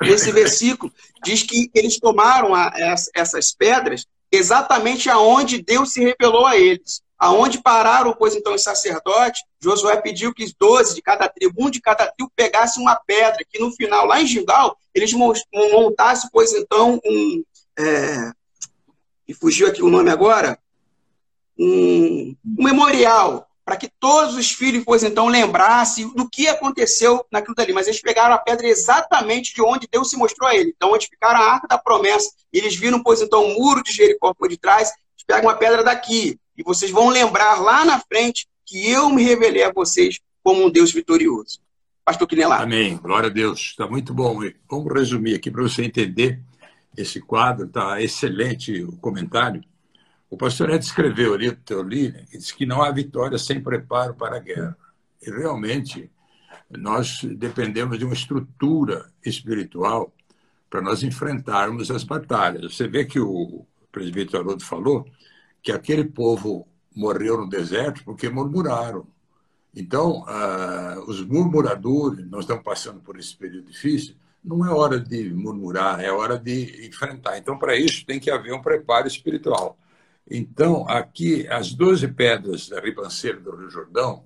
[SPEAKER 3] nesse versículo, diz que eles tomaram a, essas pedras exatamente aonde Deus se revelou a eles. Aonde pararam, pois, então, os sacerdotes, Josué pediu que 12 de cada tribo, um de cada tribo, pegasse uma pedra, que no final, lá em Gilgal, eles montassem, pois, então, um. É, e fugiu aqui o nome agora? Um, um memorial, para que todos os filhos, pois, então, lembrassem do que aconteceu naquilo dali. Mas eles pegaram a pedra exatamente de onde Deus se mostrou a ele. Então, onde ficaram a arca da promessa. Eles viram, pois, então, o muro de Jericó por detrás, eles pegam uma pedra daqui e vocês vão lembrar lá na frente que eu me revelei a vocês como um Deus vitorioso. Pastor Quinelá.
[SPEAKER 2] Amém. Glória a Deus. Está muito bom. Vamos resumir aqui para você entender esse quadro. Está excelente o comentário. O pastor Ed escreveu ali, li, né, que diz que não há vitória sem preparo para a guerra. E realmente nós dependemos de uma estrutura espiritual para nós enfrentarmos as batalhas. Você vê que o presbítero Haroldo falou que aquele povo morreu no deserto porque murmuraram. Então, uh, os murmuradores, nós estamos passando por esse período difícil, não é hora de murmurar, é hora de enfrentar. Então, para isso, tem que haver um preparo espiritual. Então, aqui, as doze pedras da ribanceira do Rio Jordão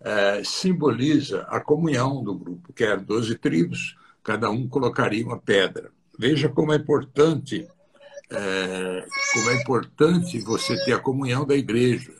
[SPEAKER 2] uh, simboliza a comunhão do grupo, que eram doze tribos, cada um colocaria uma pedra. Veja como é importante é, como é importante você ter a comunhão da igreja.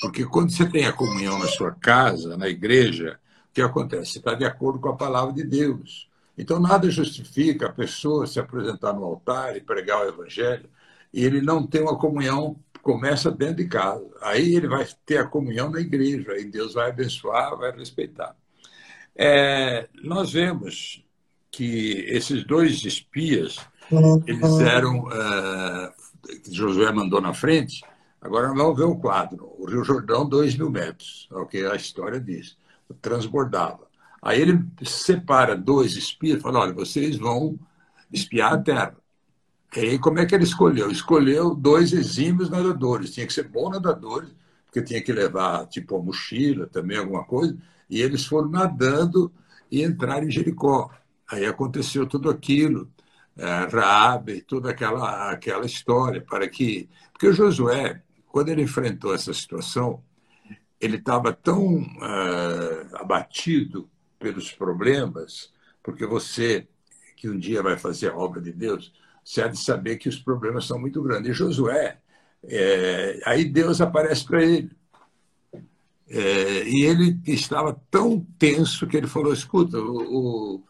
[SPEAKER 2] Porque quando você tem a comunhão na sua casa, na igreja, o que acontece? Você está de acordo com a palavra de Deus. Então, nada justifica a pessoa se apresentar no altar e pregar o evangelho e ele não ter uma comunhão começa dentro de casa. Aí ele vai ter a comunhão na igreja, aí Deus vai abençoar, vai respeitar. É, nós vemos que esses dois espias, eles eram. Uh, Josué mandou na frente, agora vamos ver o quadro. O Rio Jordão, dois mil metros, é o que a história diz. Transbordava. Aí ele separa dois espias e fala: olha, vocês vão espiar a terra. E aí, como é que ele escolheu? Escolheu dois exímios nadadores. Tinha que ser bons nadadores, porque tinha que levar, tipo, a mochila, também alguma coisa. E eles foram nadando e entraram em Jericó. Aí aconteceu tudo aquilo, é, Raabe, toda aquela, aquela história, para que... Porque o Josué, quando ele enfrentou essa situação, ele estava tão uh, abatido pelos problemas, porque você, que um dia vai fazer a obra de Deus, você há de saber que os problemas são muito grandes. E Josué, é, aí Deus aparece para ele. É, e ele estava tão tenso que ele falou: escuta, o, o,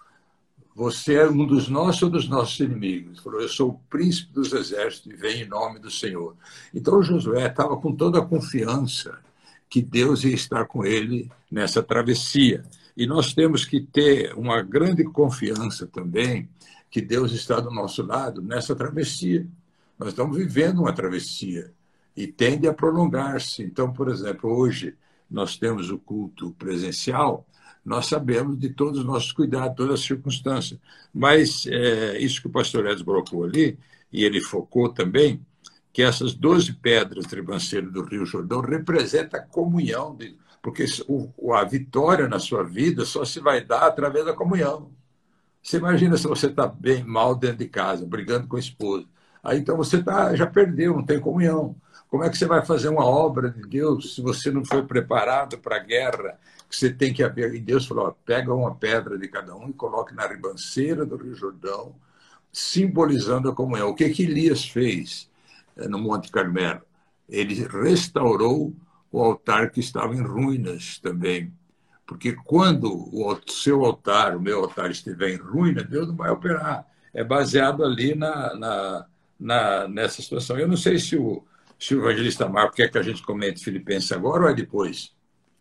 [SPEAKER 2] você é um dos nossos ou dos nossos inimigos? Ele falou: eu sou o príncipe dos exércitos e venho em nome do Senhor. Então Josué estava com toda a confiança que Deus ia estar com ele nessa travessia. E nós temos que ter uma grande confiança também que Deus está do nosso lado nessa travessia. Nós estamos vivendo uma travessia e tende a prolongar-se. Então, por exemplo, hoje nós temos o culto presencial, nós sabemos de todos os nossos cuidados, todas as circunstâncias. Mas é, isso que o pastor Edson colocou ali, e ele focou também, que essas 12 pedras tribanceiras do Rio Jordão representam a comunhão, de, porque a vitória na sua vida só se vai dar através da comunhão. Você imagina se você está bem mal dentro de casa, brigando com a esposa. Aí então você tá, já perdeu, não tem comunhão. Como é que você vai fazer uma obra de Deus se você não foi preparado para a guerra? Você tem que haver. E Deus falou: ó, pega uma pedra de cada um e coloque na ribanceira do Rio Jordão, simbolizando a comunhão. O que, que Elias fez eh, no Monte Carmelo? Ele restaurou o altar que estava em ruínas também. Porque quando o seu altar, o meu altar, estiver em ruína, Deus não vai operar. É baseado ali na, na, na nessa situação. Eu não sei se o, se o evangelista Marco quer que a gente comente Filipenses agora ou é depois?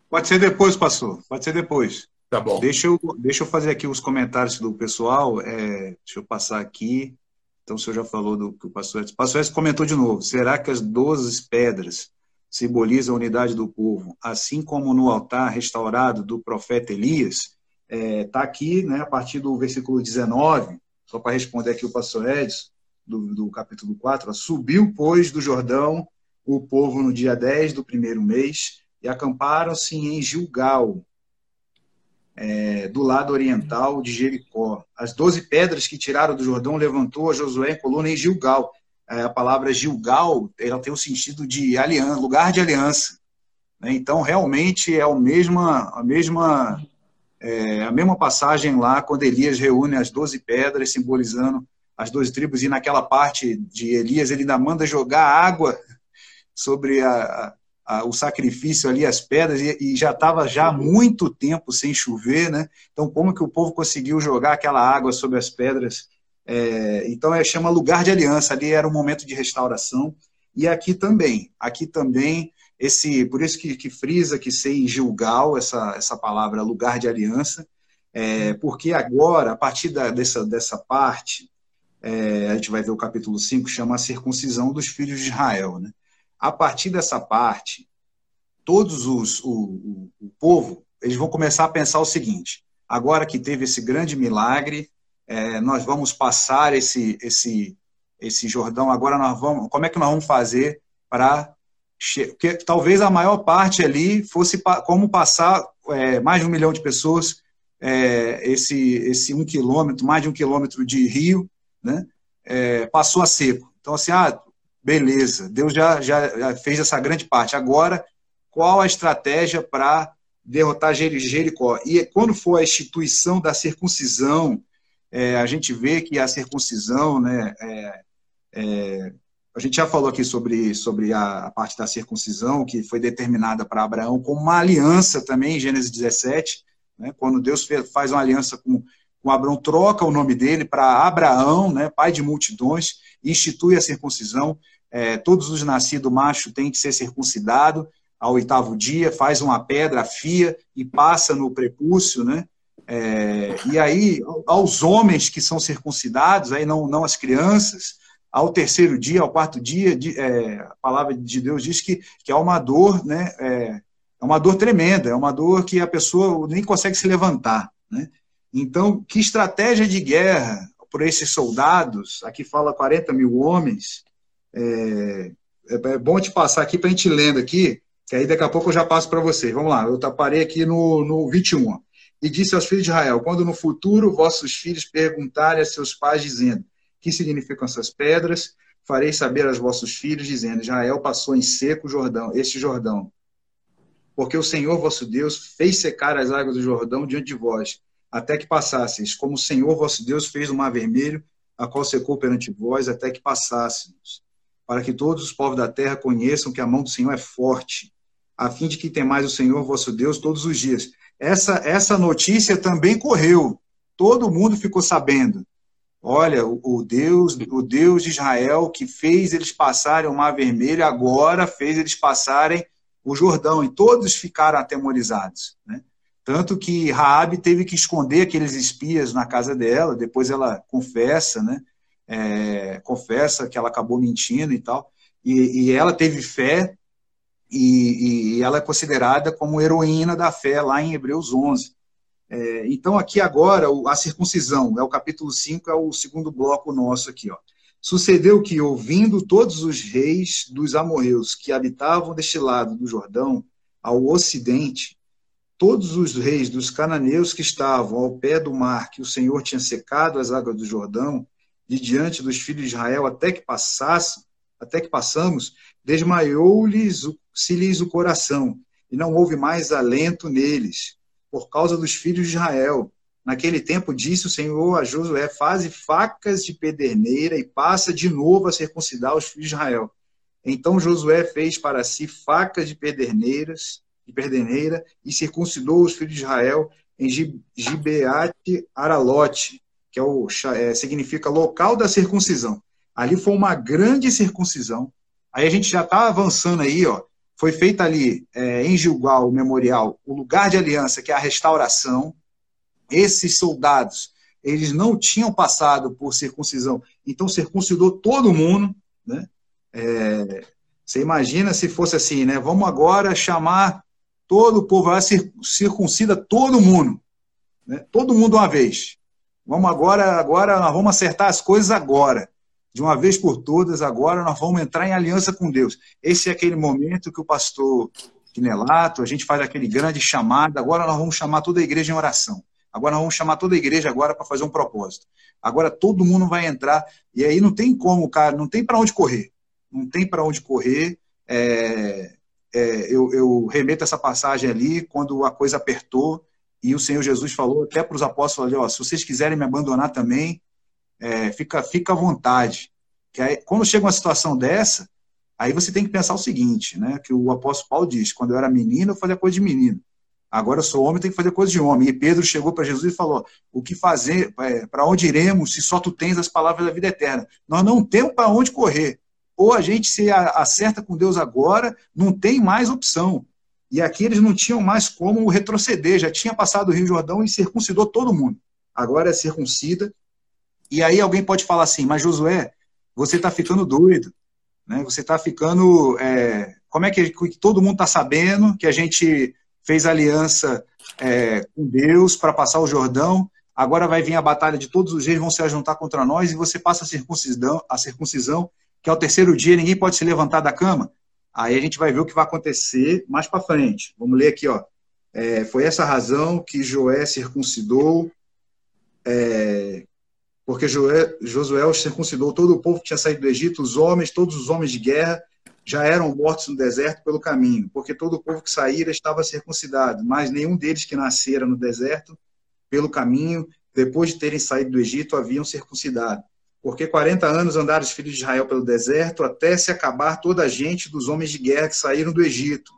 [SPEAKER 1] Pode ser depois, pastor. Pode ser depois.
[SPEAKER 2] Tá bom.
[SPEAKER 1] Deixa eu, deixa eu fazer aqui os comentários do pessoal. É, deixa eu passar aqui. Então, o senhor já falou do que o pastor Edson. O pastor Edson comentou de novo. Será que as 12 pedras simboliza a unidade do povo, assim como no altar restaurado do profeta Elias, está é, tá aqui, né, a partir do versículo 19, só para responder aqui o pastor Edson, do, do capítulo 4, ó, subiu, pois, do Jordão o povo no dia 10 do primeiro mês e acamparam-se em Gilgal, é, do lado oriental de Jericó. As doze pedras que tiraram do Jordão levantou a Josué em coluna em Gilgal, a palavra Gilgal, ela tem o sentido de aliança, lugar de aliança. Né? Então, realmente é a mesma, a mesma, é, a mesma passagem lá, quando Elias reúne as doze pedras, simbolizando as doze tribos, e naquela parte de Elias, ele ainda manda jogar água sobre a, a, o sacrifício ali, as pedras, e, e já estava já há muito tempo sem chover, né? Então, como que o povo conseguiu jogar aquela água sobre as pedras é, então, é, chama lugar de aliança, ali era um momento de restauração. E aqui também, aqui também, esse, por isso que, que frisa que sei Gilgal, essa, essa palavra lugar de aliança, é, porque agora, a partir da, dessa, dessa parte, é, a gente vai ver o capítulo 5, chama a circuncisão dos filhos de Israel. Né? A partir dessa parte, todos os, o, o, o povo, eles vão começar a pensar o seguinte, agora que teve esse grande milagre, é, nós vamos passar esse, esse, esse Jordão, agora nós vamos, como é que nós vamos fazer para que talvez a maior parte ali fosse como passar é, mais de um milhão de pessoas é, esse esse um quilômetro, mais de um quilômetro de rio, né, é, passou a seco. Então assim, ah, beleza, Deus já, já, já fez essa grande parte. Agora, qual a estratégia para derrotar Jericó? E quando for a instituição da circuncisão, é, a gente vê que a circuncisão, né, é, é, a gente já falou aqui sobre, sobre a, a parte da circuncisão, que foi determinada para Abraão como uma aliança também, em Gênesis 17, né, quando Deus faz uma aliança com, com Abraão, troca o nome dele para Abraão, né, pai de multidões, institui a circuncisão. é, todos os nascidos macho têm que ser circuncidados ao oitavo dia, faz uma pedra, afia e passa no prepúcio, né? É, e aí, aos homens que são circuncidados, aí não, não as crianças, ao terceiro dia, ao quarto dia, de, é, a palavra de Deus diz que, que é uma dor, né? É, é, uma dor tremenda, é uma dor que a pessoa nem consegue se levantar, né? Então, que estratégia de guerra por esses soldados, aqui fala 40 mil homens, é, é, é bom te passar aqui para a gente lendo aqui, que aí daqui a pouco eu já passo para você. Vamos lá, eu parei aqui no, no 21. E disse aos filhos de Israel: Quando no futuro vossos filhos perguntarem a seus pais, dizendo: Que significam essas pedras? Farei saber aos vossos filhos, dizendo: Israel passou em seco Jordão, este Jordão. Porque o Senhor vosso Deus fez secar as águas do Jordão diante de vós, até que passasseis, como o Senhor vosso Deus fez o mar vermelho, a qual secou perante vós, até que passássemos, para que todos os povos da terra conheçam que a mão do Senhor é forte a fim de que temais o Senhor vosso Deus todos os dias. Essa, essa notícia também correu, todo mundo ficou sabendo. Olha, o, Deus, o Deus de Israel que fez eles passarem o Mar Vermelho, agora fez eles passarem o Jordão, e todos ficaram atemorizados. Né? Tanto que Raabe teve que esconder aqueles espias na casa dela, depois ela confessa, né? É, confessa que ela acabou mentindo e tal, e, e ela teve fé e, e, ela é considerada como heroína da fé lá em Hebreus 11. É, então, aqui agora, a circuncisão, é o capítulo 5, é o segundo bloco nosso aqui. Ó. Sucedeu que, ouvindo todos os reis dos amorreus que habitavam deste lado do Jordão, ao ocidente, todos os reis dos cananeus que estavam ao pé do mar, que o Senhor tinha secado as águas do Jordão, de diante dos filhos de Israel, até que passasse, até que passamos, desmaiou-lhes se-lhes o coração, e não houve mais alento neles, por causa dos filhos de Israel. Naquele tempo disse o Senhor a Josué: Faze facas de pederneira e passa de novo a circuncidar os filhos de Israel. Então Josué fez para si facas de pederneiras, de pederneira, e circuncidou os filhos de Israel em Gibeate Aralote, que é o, é, significa local da circuncisão. Ali foi uma grande circuncisão. Aí a gente já está avançando aí, ó. Foi feita ali é, em Gilgal, o memorial, o lugar de aliança, que é a restauração. Esses soldados, eles não tinham passado por circuncisão, então circuncidou todo mundo, né? É, você imagina se fosse assim, né? Vamos agora chamar todo o povo, circuncida todo mundo, né? todo mundo uma vez. Vamos agora, agora vamos acertar as coisas agora de uma vez por todas, agora nós vamos entrar em aliança com Deus. Esse é aquele momento que o pastor Quinelato, a gente faz aquele grande chamado, agora nós vamos chamar toda a igreja em oração. Agora nós vamos chamar toda a igreja agora para fazer um propósito. Agora todo mundo vai entrar, e aí não tem como, cara, não tem para onde correr. Não tem para onde correr. É, é, eu, eu remeto essa passagem ali, quando a coisa apertou, e o Senhor Jesus falou até para os apóstolos ali, ó, se vocês quiserem me abandonar também, é, fica, fica à vontade. Que aí, quando chega uma situação dessa, aí você tem que pensar o seguinte, né? Que o apóstolo Paulo diz: quando eu era menino, eu fazia coisa de menino. Agora eu sou homem, tenho que fazer coisa de homem. E Pedro chegou para Jesus e falou: O que fazer? É, para onde iremos se só tu tens as palavras da vida eterna? Nós não temos para onde correr. Ou a gente se acerta com Deus agora, não tem mais opção. E aqui eles não tinham mais como retroceder, já tinha passado o Rio Jordão e circuncidou todo mundo. Agora é circuncida e aí alguém pode falar assim, mas Josué, você está ficando doido, né? Você está ficando, é... como é que, todo mundo está sabendo que a gente fez aliança é, com Deus para passar o Jordão? Agora vai vir a batalha de todos os reis vão se juntar contra nós e você passa a circuncisão, a circuncisão, que ao terceiro dia ninguém pode se levantar da cama. Aí a gente vai ver o que vai acontecer mais para frente. Vamos ler aqui, ó. É, foi essa razão que Joé circuncidou é, porque Josué circuncidou todo o povo que tinha saído do Egito, os homens, todos os homens de guerra, já eram mortos no deserto pelo caminho, porque todo o povo que saíra estava circuncidado, mas nenhum deles que nascera no deserto pelo caminho, depois de terem saído do Egito, haviam circuncidado. Porque 40 anos andaram os filhos de Israel pelo deserto, até se acabar toda a gente dos homens de guerra que saíram do Egito,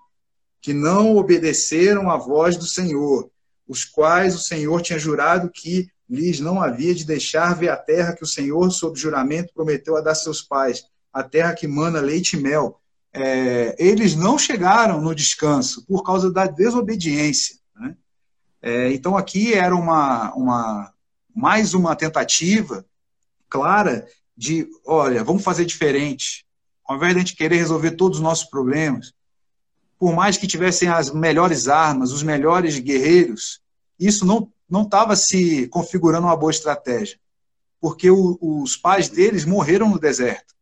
[SPEAKER 1] que não obedeceram à voz do Senhor, os quais o Senhor tinha jurado que lhes não havia de deixar ver a terra que o Senhor, sob juramento, prometeu a dar seus pais, a terra que mana leite e mel. É, eles não chegaram no descanso por causa da desobediência. Né? É, então aqui era uma, uma mais uma tentativa clara de, olha, vamos fazer diferente. Ao invés de a gente querer resolver todos os nossos problemas, por mais que tivessem as melhores armas, os melhores guerreiros, isso não não estava se configurando uma boa estratégia, porque o, os pais deles morreram no deserto.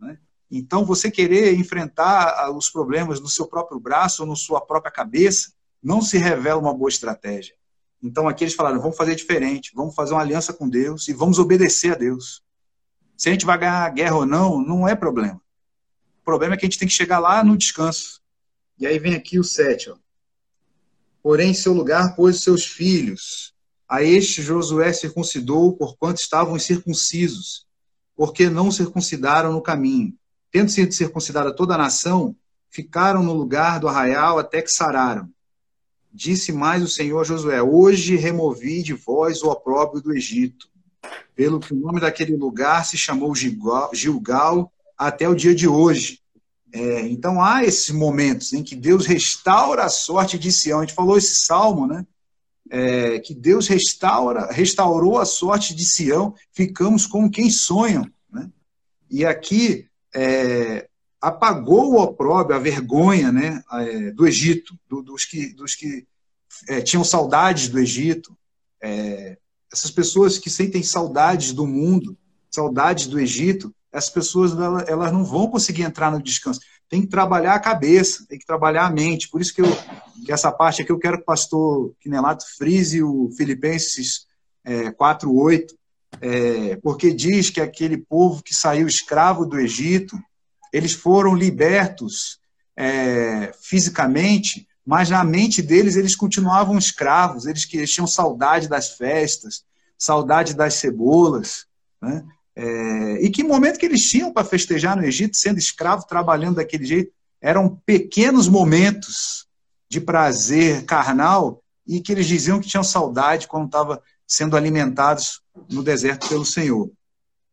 [SPEAKER 1] Né? Então, você querer enfrentar os problemas no seu próprio braço ou na sua própria cabeça não se revela uma boa estratégia. Então, aqui eles falaram: vamos fazer diferente, vamos fazer uma aliança com Deus e vamos obedecer a Deus. Se a gente vai ganhar a guerra ou não, não é problema. O problema é que a gente tem que chegar lá no descanso. E aí vem aqui o 7. Ó. Porém, em seu lugar pôs os seus filhos. A este Josué circuncidou, porquanto estavam incircuncisos, porque não circuncidaram no caminho. Tendo sido circuncidada toda a nação, ficaram no lugar do arraial até que sararam. Disse mais o Senhor a Josué: Hoje removi de vós o opróbrio do Egito, pelo que o nome daquele lugar se chamou Gilgal até o dia de hoje. É, então há esses momentos em que Deus restaura a sorte de Sião. A gente falou esse salmo, né? É, que Deus restaura, restaurou a sorte de Sião, ficamos como quem sonham. Né? E aqui é, apagou o opróbrio, a vergonha né, é, do Egito, do, dos que, dos que é, tinham saudades do Egito. É, essas pessoas que sentem saudades do mundo, saudades do Egito, essas pessoas elas não vão conseguir entrar no descanso. Tem que trabalhar a cabeça, tem que trabalhar a mente. Por isso que, eu, que essa parte aqui eu quero que o pastor Quinelato frise o Filipenses é, 4.8, é, porque diz que aquele povo que saiu escravo do Egito, eles foram libertos é, fisicamente, mas na mente deles eles continuavam escravos, eles, eles tinham saudade das festas, saudade das cebolas, né? É, e que momento que eles tinham para festejar no Egito, sendo escravo, trabalhando daquele jeito? Eram pequenos momentos de prazer carnal e que eles diziam que tinham saudade quando estavam sendo alimentados no deserto pelo Senhor.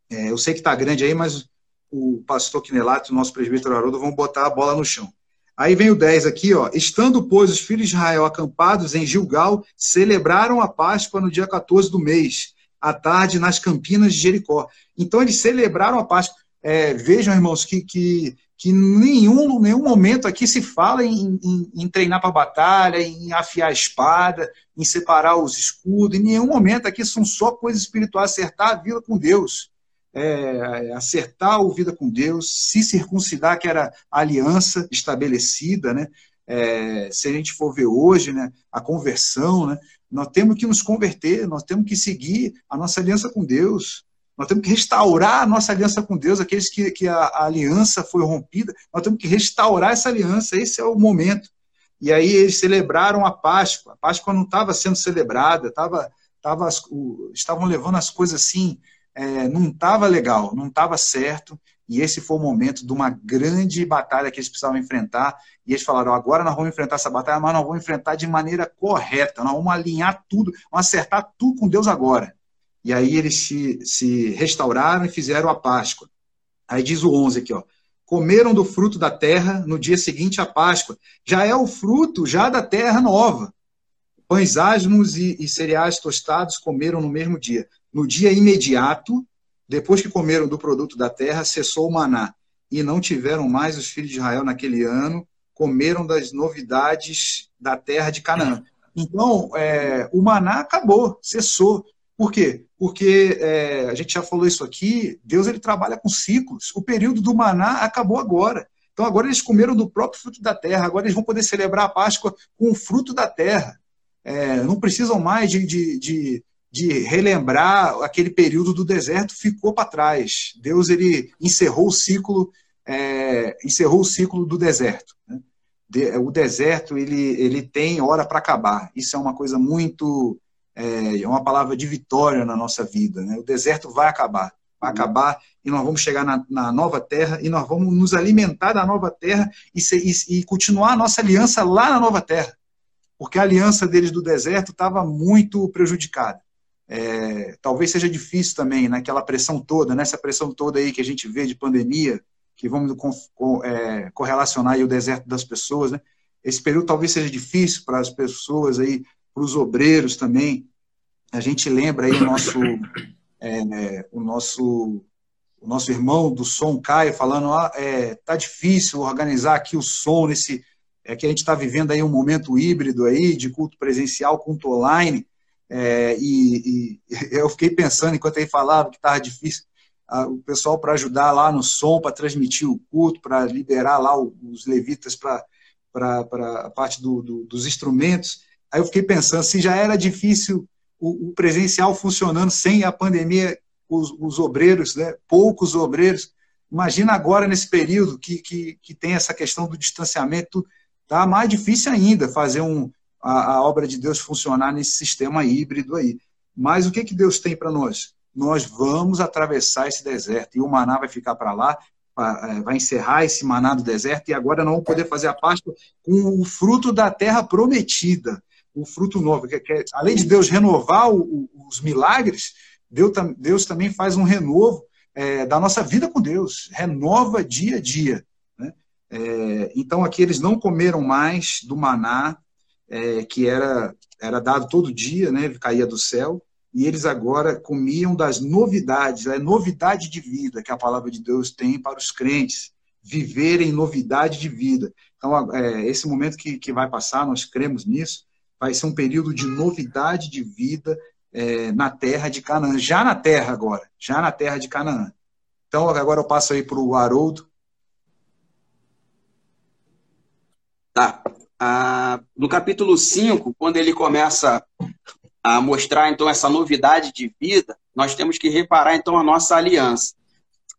[SPEAKER 1] É, eu sei que está grande aí, mas o pastor Quinelato e o nosso presbítero Haroldo vão botar a bola no chão. Aí vem o 10 aqui, ó. Estando, pois, os filhos de Israel acampados em Gilgal, celebraram a Páscoa no dia 14 do mês à tarde nas campinas de Jericó. Então eles celebraram a Páscoa. É, vejam, irmãos, que, que, que nenhum, nenhum momento aqui se fala em, em, em treinar para batalha, em afiar a espada, em separar os escudos. Em nenhum momento aqui são só coisas espirituais, acertar a vida com Deus. É, acertar a vida com Deus, se circuncidar, que era a aliança estabelecida, né? É, se a gente for ver hoje, né, a conversão, né, nós temos que nos converter, nós temos que seguir a nossa aliança com Deus. Nós temos que restaurar a nossa aliança com Deus, aqueles que, que a, a aliança foi rompida, nós temos que restaurar essa aliança, esse é o momento. E aí eles celebraram a Páscoa. A Páscoa não estava sendo celebrada, tava, tava, estavam levando as coisas assim, é, não estava legal, não estava certo. E esse foi o momento de uma grande batalha que eles precisavam enfrentar. E eles falaram: agora nós vamos enfrentar essa batalha, mas nós vamos enfrentar de maneira correta, nós vamos alinhar tudo, vamos acertar tudo com Deus agora. E aí eles se, se restauraram e fizeram a Páscoa. Aí diz o 11 aqui, ó. Comeram do fruto da terra no dia seguinte à Páscoa. Já é o fruto já da terra nova. Pães asmos e, e cereais tostados comeram no mesmo dia. No dia imediato, depois que comeram do produto da terra, cessou o maná, e não tiveram mais os filhos de Israel naquele ano, comeram das novidades da terra de Canaã. Então, é, o maná acabou, cessou. Por quê? Porque é, a gente já falou isso aqui, Deus ele trabalha com ciclos. O período do maná acabou agora. Então agora eles comeram do próprio fruto da terra, agora eles vão poder celebrar a Páscoa com o fruto da terra. É, não precisam mais de, de, de, de relembrar aquele período do deserto ficou para trás. Deus ele encerrou o ciclo, é, encerrou o ciclo do deserto. Né? De, o deserto ele, ele tem hora para acabar. Isso é uma coisa muito é, é, uma palavra de vitória na nossa vida. Né? O deserto vai acabar, vai acabar e nós vamos chegar na, na nova terra e nós vamos nos alimentar da nova terra e, e, e continuar a nossa aliança lá na nova terra, porque a aliança deles do deserto estava muito prejudicada. É, talvez seja difícil também, naquela pressão toda, nessa pressão toda aí que a gente vê de pandemia, que vamos é, correlacionar aí o deserto das pessoas, né? Esse período talvez seja difícil para as pessoas aí, para os obreiros também. A gente lembra aí o nosso, é, né, o nosso, o nosso irmão do som Caio falando, ah, é, tá difícil organizar aqui o som nesse, é que a gente está vivendo aí um momento híbrido aí de culto presencial, culto online. É, e, e, eu fiquei pensando enquanto ele falava que estava difícil o pessoal para ajudar lá no som, para transmitir o culto, para liberar lá os levitas para a parte do, do, dos instrumentos. Aí eu fiquei pensando, se já era difícil o, o presencial funcionando sem a pandemia, os, os, obreiros, né, poucos obreiros, imagina agora nesse período que, que, que tem essa questão do distanciamento, tá mais difícil ainda fazer um, a, a obra de Deus funcionar nesse sistema híbrido aí. Mas o que, que Deus tem para nós? nós vamos atravessar esse deserto e o maná vai ficar para lá, é, vai encerrar esse maná do deserto e agora não vamos poder fazer a Páscoa com o fruto da terra prometida, o fruto novo. Que, que, além de Deus renovar o, o, os milagres, Deus, Deus, também faz um renovo é, da nossa vida com Deus, renova dia a dia. Né? É, então aqui eles não comeram mais do maná é, que era, era dado todo dia, né, caía do céu, e eles agora comiam das novidades, é novidade de vida que a palavra de Deus tem para os crentes, viverem novidade de vida. Então, é, esse momento que, que vai passar, nós cremos nisso, vai ser um período de novidade de vida é, na terra de Canaã, já na terra agora, já na terra de Canaã. Então, agora eu passo aí para o Haroldo.
[SPEAKER 3] Tá. Ah, no capítulo 5, quando ele começa a mostrar então essa novidade de vida, nós temos que reparar então a nossa aliança.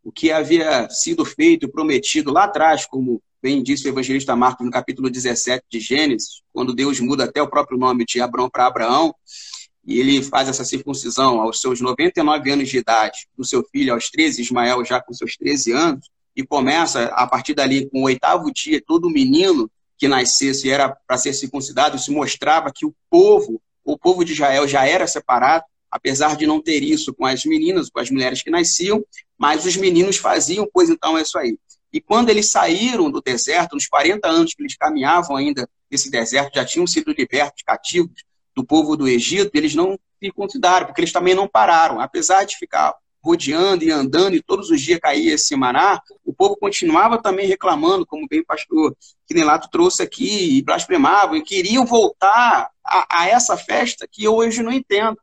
[SPEAKER 3] O que havia sido feito e prometido lá atrás, como bem disse o evangelista Marcos no capítulo 17 de Gênesis, quando Deus muda até o próprio nome de Abraão para Abraão, e ele faz essa circuncisão aos seus 99 anos de idade, do seu filho aos 13, Ismael já com seus 13 anos, e começa a partir dali, com o oitavo dia, todo menino que nascesse era para ser circuncidado, se mostrava que o povo o povo de Israel já era separado, apesar de não ter isso com as meninas, com as mulheres que nasciam, mas os meninos faziam, pois então é isso aí. E quando eles saíram do deserto, nos 40 anos que eles caminhavam ainda nesse deserto, já tinham sido libertos, cativos do povo do Egito, eles não se consideraram, porque eles também não pararam, apesar de ficar rodeando e andando, e todos os dias caía esse maná, o povo continuava também reclamando, como bem o pastor Quinelato trouxe aqui, e blasfemavam, e queriam voltar a, a, essa festa que eu hoje não entendo.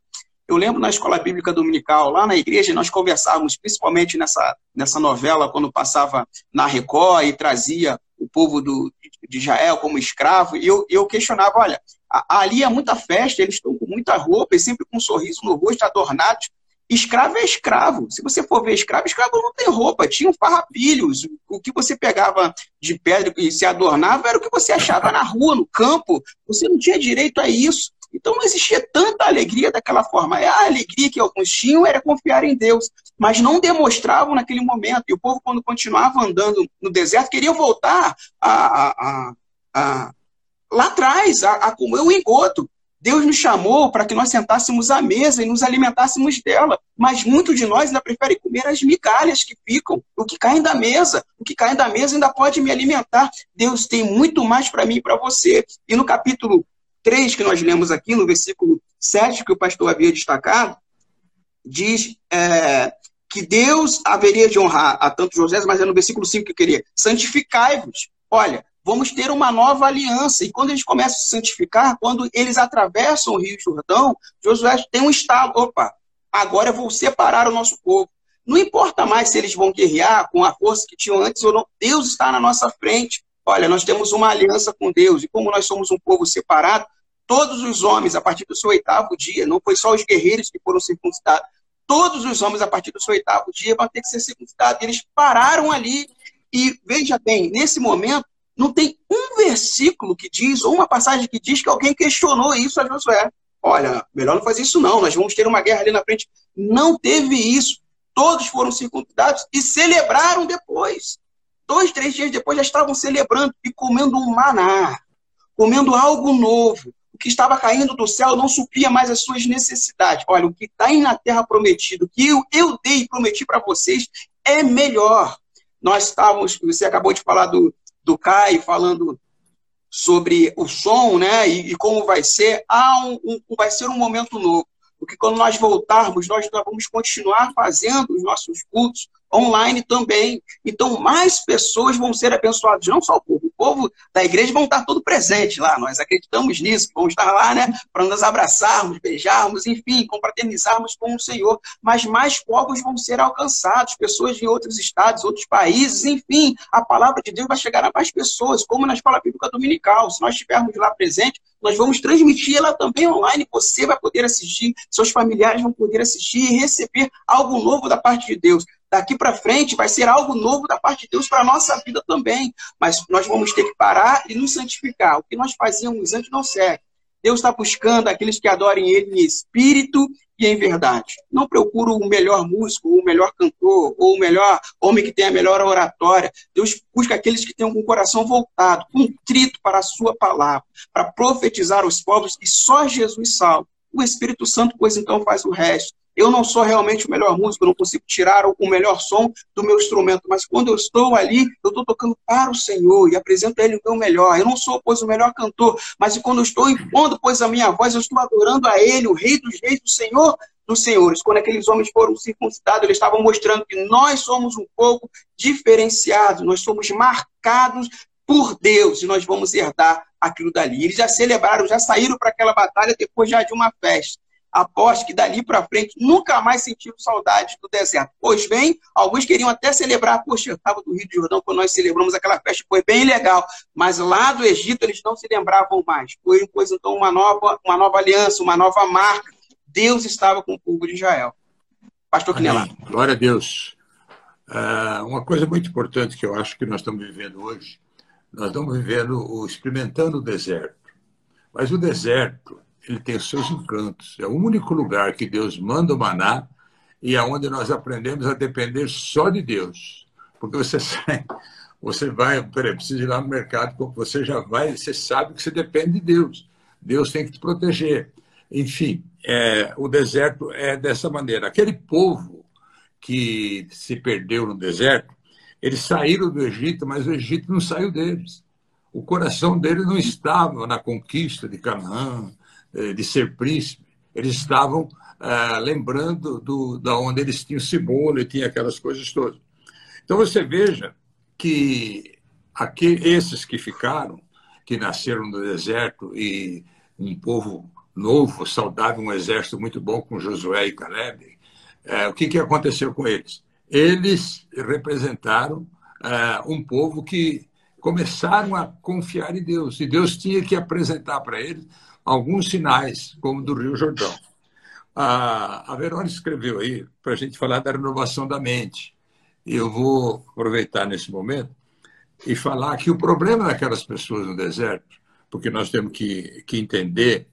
[SPEAKER 3] Eu lembro na escola bíblica dominical, lá na igreja, nós conversávamos, principalmente nessa, nessa novela, quando passava na Record e trazia o povo do, de Israel como escravo, e eu, eu questionava, olha, ali é muita festa, eles estão com muita roupa e sempre com um sorriso no rosto, adornados, Escravo é escravo. Se você for ver escravo, escravo não tem roupa, tinham farrapilhos. O que você pegava de pedra e se adornava era o que você achava na rua, no campo. Você não tinha direito a isso. Então não existia tanta alegria daquela forma. A alegria que alguns tinham era confiar em Deus, mas não demonstravam naquele momento. E o povo, quando continuava andando no deserto, queria voltar a, a, a lá atrás, a, a comer o engodo. Deus nos chamou para que nós sentássemos à mesa e nos alimentássemos dela, mas muitos de nós ainda preferem comer as migalhas que ficam, o que caem da mesa. O que cai da mesa ainda pode me alimentar. Deus tem muito mais para mim e para você. E no capítulo 3 que nós lemos aqui, no versículo 7, que o pastor havia destacado, diz é, que Deus haveria de honrar a tanto José, mas é no versículo 5 que eu queria, santificai-vos. Olha, vamos ter uma nova aliança. E quando eles começam a se santificar, quando eles atravessam o Rio Jordão, Josué tem um estado, opa, agora eu vou separar o nosso povo. Não importa mais se eles vão guerrear com a força que tinham antes ou não, Deus está na nossa frente. Olha, nós temos uma aliança com Deus, e como nós somos um povo separado, todos os homens, a partir do seu oitavo dia, não foi só os guerreiros que foram circuncidados, todos os homens, a partir do seu oitavo dia, vão ter que ser circuncidados. Eles pararam ali, e veja bem, nesse momento, não tem um versículo que diz, ou uma passagem que diz que alguém questionou isso a Josué. Olha, melhor não fazer isso não, nós vamos ter uma guerra ali na frente. Não teve isso. Todos foram circuncidados e celebraram depois. Dois, três dias depois já estavam celebrando e comendo um maná, comendo algo novo. O que estava caindo do céu não supria mais as suas necessidades. Olha, o que está na terra prometido, que eu, eu dei e prometi para vocês, é melhor. nós estávamos, você acabou de falar do, do Caio, falando sobre o som, né, e, e como vai ser, há um, um, vai ser um momento novo. Porque quando nós voltarmos, nós vamos continuar fazendo os nossos cultos online também. Então, mais pessoas vão ser abençoadas, não só o povo. O povo da igreja vão estar todo presente lá. Nós acreditamos nisso, vamos estar lá, né, para nos abraçarmos, beijarmos, enfim, confraternizarmos com o Senhor. Mas mais povos vão ser alcançados, pessoas de outros estados, outros países, enfim, a palavra de Deus vai chegar a mais pessoas, como na escola bíblica dominical. Se nós estivermos lá presentes, nós vamos transmitir ela também online. Você vai poder assistir, seus familiares vão poder assistir e receber algo novo da parte de Deus daqui para frente vai ser algo novo da parte de Deus para a nossa vida também. Mas nós vamos ter que parar e nos santificar. O que nós fazíamos antes não serve. Deus está buscando aqueles que adorem Ele em espírito e em verdade. Não procuro o melhor músico, o melhor cantor, ou o melhor homem que tenha a melhor oratória. Deus busca aqueles que tenham um coração voltado, contrito para a sua palavra, para profetizar os povos, e só Jesus salva. O Espírito Santo, pois então, faz o resto. Eu não sou realmente o melhor músico, não consigo tirar o melhor som do meu instrumento, mas quando eu estou ali, eu estou tocando para o Senhor e apresento a Ele o meu melhor. Eu não sou, pois, o melhor cantor, mas quando eu estou impondo, pois, a minha voz, eu estou adorando a Ele, o Rei dos Reis, o Senhor dos senhores. Quando aqueles homens foram circuncidados, eles estavam mostrando que nós somos um povo diferenciado, nós somos marcados por Deus e nós vamos herdar aquilo dali. Eles já celebraram, já saíram para aquela batalha depois já de uma festa aposto que dali para frente nunca mais sentiram saudade do deserto. Pois bem, alguns queriam até celebrar, poxa, eu estava do Rio de Jordão quando nós celebramos aquela festa, foi bem legal, mas lá do Egito eles não se lembravam mais. Foi, pois então, uma nova, uma nova aliança, uma nova marca. Deus estava com o povo de Israel. Pastor Quinelá.
[SPEAKER 2] Glória a Deus. Uh, uma coisa muito importante que eu acho que nós estamos vivendo hoje, nós estamos vivendo, experimentando o deserto. Mas o deserto, ele tem os seus encantos. É o único lugar que Deus manda o maná e é onde nós aprendemos a depender só de Deus. Porque você sai, você vai, peraí, precisa ir lá no mercado, você já vai, você sabe que você depende de Deus. Deus tem que te proteger. Enfim, é, o deserto é dessa maneira. Aquele povo que se perdeu no deserto, eles saíram do Egito, mas o Egito não saiu deles. O coração deles não estava na conquista de Canaã, de ser príncipe, eles estavam ah, lembrando do, da onde eles tinham cebola e tinha aquelas coisas todas. Então você veja que aqui, esses que ficaram, que nasceram no deserto e um povo novo, saudável, um exército muito bom com Josué e Caleb, eh, o que, que aconteceu com eles? Eles representaram eh, um povo que começaram a confiar em Deus. E Deus tinha que apresentar para eles alguns sinais, como do Rio Jordão. A, Verônica escreveu aí para a gente falar da renovação da mente. E eu vou aproveitar nesse momento e falar que o problema daquelas pessoas no deserto, porque nós temos que, que entender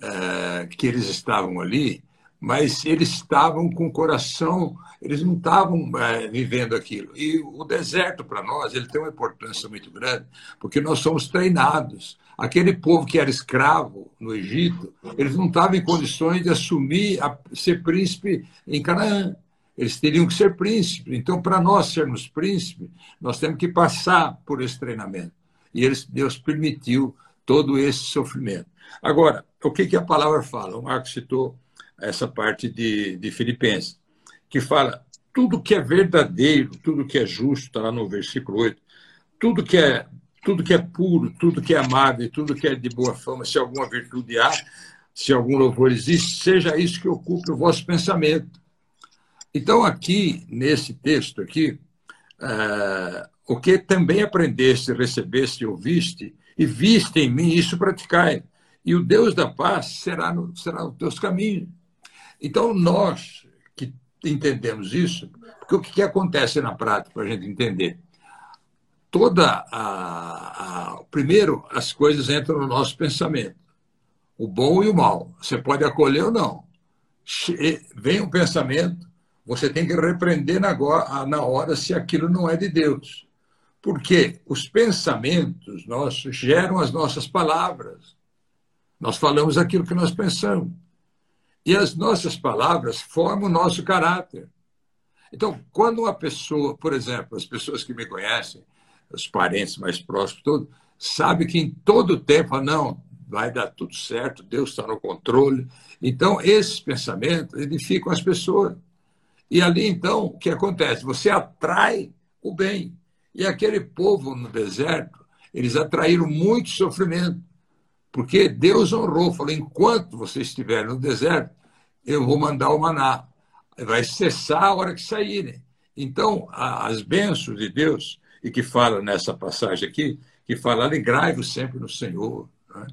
[SPEAKER 2] é, que eles estavam ali, mas eles estavam com o coração, eles não estavam é, vivendo aquilo. E o deserto, para nós, ele tem uma importância muito grande, porque nós somos treinados Aquele povo que era escravo no Egito, eles não estavam em condições de assumir a, ser príncipe em Canaã. Eles teriam que ser príncipe. Então, para nós sermos príncipe, nós temos que passar por esse treinamento. E eles, Deus permitiu todo esse sofrimento. Agora, o que, que a palavra fala? O Marcos citou essa parte de, de Filipenses, que fala tudo que é verdadeiro, tudo que é justo, está lá no versículo 8, tudo que é tudo que é puro, tudo que é amável, tudo que é de boa fama, se alguma virtude há, se algum louvor existe, seja isso que ocupe o vosso pensamento. Então, aqui, nesse texto aqui, uh, o que também aprendeste, recebeste, ouviste, e viste em mim, isso praticai. E o Deus da paz será, no, será o teu caminho. Então, nós que entendemos isso, porque o que acontece na prática, para a gente entender? Toda a, a, primeiro as coisas entram no nosso pensamento. O bom e o mal. Você pode acolher ou não. Vem um pensamento você tem que repreender na, na hora se aquilo não é de Deus. Porque os pensamentos nossos geram as nossas palavras. Nós falamos aquilo que nós pensamos. E as nossas palavras formam o nosso caráter. Então, quando uma pessoa, por exemplo, as pessoas que me conhecem, os parentes mais próximos, todos, sabe que em todo tempo, não, vai dar tudo certo, Deus está no controle. Então, esses pensamentos edificam as pessoas. E ali, então, o que acontece? Você atrai o bem. E aquele povo no deserto, eles atraíram muito sofrimento. Porque Deus honrou, falou: enquanto você estiver no deserto, eu vou mandar o maná. Vai cessar a hora que saírem. Então, as bênçãos de Deus, e que fala nessa passagem aqui, que fala: alegrai-vos sempre no Senhor. Né?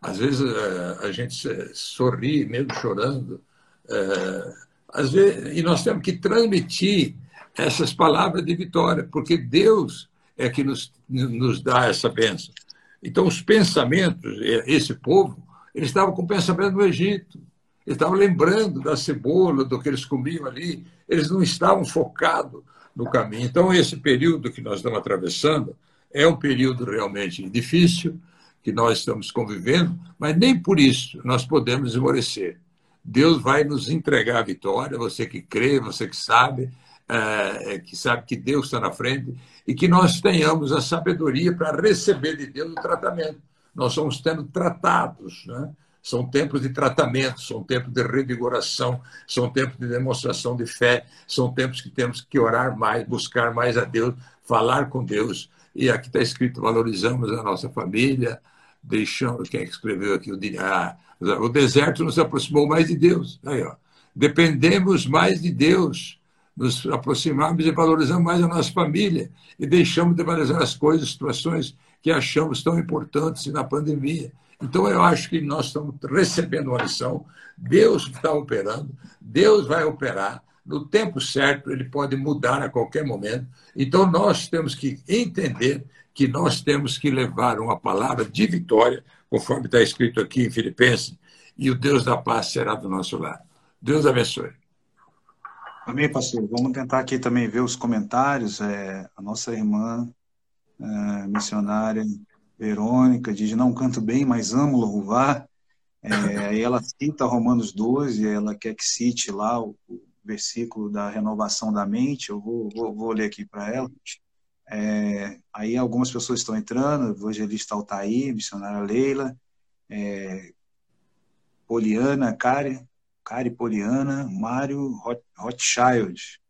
[SPEAKER 2] Às vezes eh, a gente sorri, mesmo chorando. Eh, às vezes, e nós temos que transmitir essas palavras de vitória, porque Deus é que nos, nos dá essa bênção. Então, os pensamentos, esse povo, eles estavam com o pensamento no Egito, eles estavam lembrando da cebola, do que eles comiam ali, eles não estavam focados no caminho. Então, esse período que nós estamos atravessando é um período realmente difícil, que nós estamos convivendo, mas nem por isso nós podemos esmorecer. Deus vai nos entregar a vitória, você que crê, você que sabe, é, que sabe que Deus está na frente, e que nós tenhamos a sabedoria para receber de Deus o tratamento. Nós somos tendo tratados, né? São tempos de tratamento, são tempos de revigoração, são tempos de demonstração de fé, são tempos que temos que orar mais, buscar mais a Deus, falar com Deus. E aqui está escrito: valorizamos a nossa família, deixamos. Quem é escreveu aqui? O, ah, o deserto nos aproximou mais de Deus. Aí, ó. Dependemos mais de Deus nos aproximamos e valorizamos mais a nossa família e deixamos de valorizar as coisas, situações que achamos tão importantes na pandemia. Então, eu acho que nós estamos recebendo uma lição. Deus está operando, Deus vai operar. No tempo certo, ele pode mudar a qualquer momento. Então, nós temos que entender que nós temos que levar uma palavra de vitória, conforme está escrito aqui em Filipenses, e o Deus da paz será do nosso lado. Deus abençoe.
[SPEAKER 1] Amém, pastor. Vamos tentar aqui também ver os comentários. É, a nossa irmã é, missionária Verônica diz: Não canto bem, mas amo louvar. É, aí ela cita Romanos 12, ela quer que cite lá o, o versículo da renovação da mente. Eu vou, vou, vou ler aqui para ela. É, aí algumas pessoas estão entrando: Evangelista Altair, missionária Leila, é, Poliana, Karen, Cari Poliana, Mário Rothschild.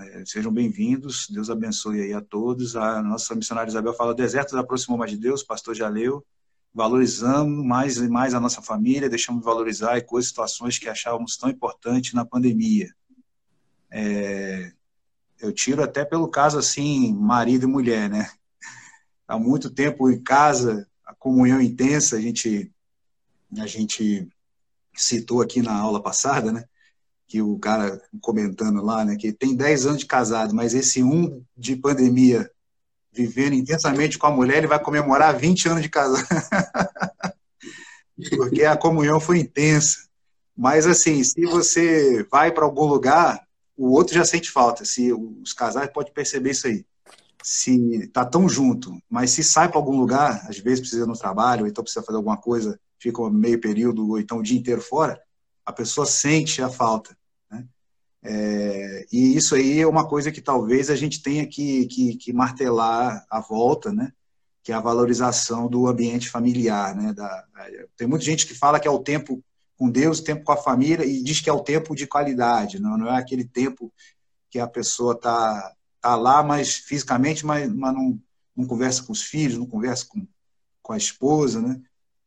[SPEAKER 1] É, sejam bem-vindos, Deus abençoe aí a todos. A nossa missionária Isabel fala: deserto aproximou mais de Deus, pastor já leu. Valorizamos mais e mais a nossa família, deixamos de valorizar coisas, situações que achávamos tão importantes na pandemia. É, eu tiro até pelo caso assim, marido e mulher, né? Há muito tempo em casa, a comunhão intensa, a gente, a gente citou aqui na aula passada, né? Que o cara comentando lá, né? Que tem 10 anos de casado, mas esse um de pandemia, vivendo intensamente com a mulher, ele vai comemorar 20 anos de casado. Porque a comunhão foi intensa. Mas, assim, se você vai para algum lugar, o outro já sente falta. Se os casais podem perceber isso aí. Se tá tão junto, mas se sai para algum lugar, às vezes precisa no trabalho, ou então precisa fazer alguma coisa ficam meio período ou então o dia inteiro fora, a pessoa sente a falta. Né? É, e isso aí é uma coisa que talvez a gente tenha que, que, que, martelar a volta, né? que é a valorização do ambiente familiar. Né? Da, tem muita gente que fala que é o tempo com Deus, o tempo com a família, e diz que é o tempo de qualidade, não, não é aquele tempo que a pessoa está tá lá, mas fisicamente, mas, mas não, não conversa com os filhos, não conversa com, com a esposa, né?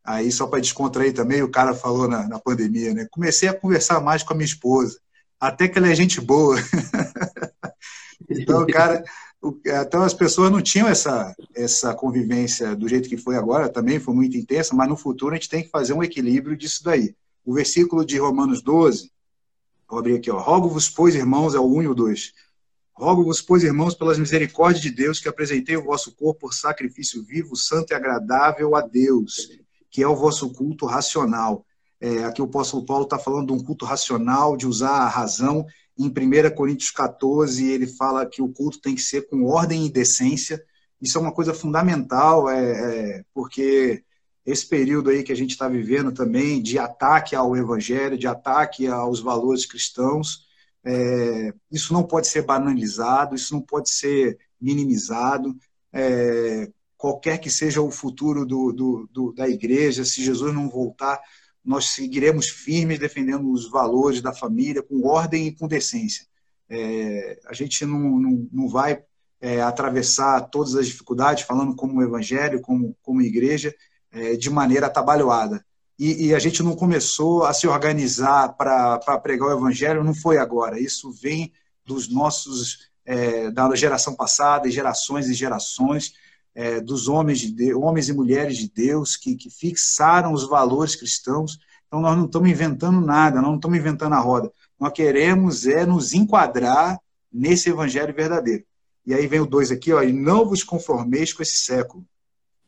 [SPEAKER 1] Aí, só para descontrair também, o cara falou na, na, pandemia, né? Comecei a conversar mais com a minha esposa, até que ela é gente boa. então, cara, então as pessoas não tinham essa, essa convivência do jeito que foi agora, também foi muito intensa, mas no futuro a gente tem que fazer um equilíbrio disso daí. O versículo de Romanos 12, vou abrir aqui, ó. Rogo-vos, pois, irmãos, é o 1 e o 2. Rogo-vos, pois, irmãos, pelas misericórdias de Deus, que apresentei o vosso corpo por sacrifício vivo, santo e agradável a Deus que é o vosso culto racional. É, aqui o apóstolo Paulo está falando de um culto racional, de usar a razão. Em 1 Coríntios 14, ele fala que o culto tem que ser com ordem e decência. Isso é uma coisa fundamental, é, é porque esse período aí que a gente está vivendo também, de ataque ao evangelho, de ataque aos valores cristãos, é, isso não pode ser banalizado, isso não pode ser minimizado. É, qualquer que seja o futuro do, do, do, da igreja, se Jesus não voltar, nós seguiremos firmes defendendo os valores da família com ordem e com decência. É, a gente não, não, não vai é, atravessar todas as dificuldades falando como evangelho, como, como igreja, é, de maneira atabalhoada. E, e, a gente não começou a se organizar para pregar o evangelho, não foi agora. Isso vem dos nossos, é, da geração passada, e gerações e gerações, é, dos homens, de Deus, homens e mulheres de Deus que, que fixaram os valores cristãos. Então, nós não estamos inventando nada, nós não estamos inventando a roda. Nós queremos é nos enquadrar nesse evangelho verdadeiro. E aí vem o dois aqui, ó, e não vos conformeis com esse século,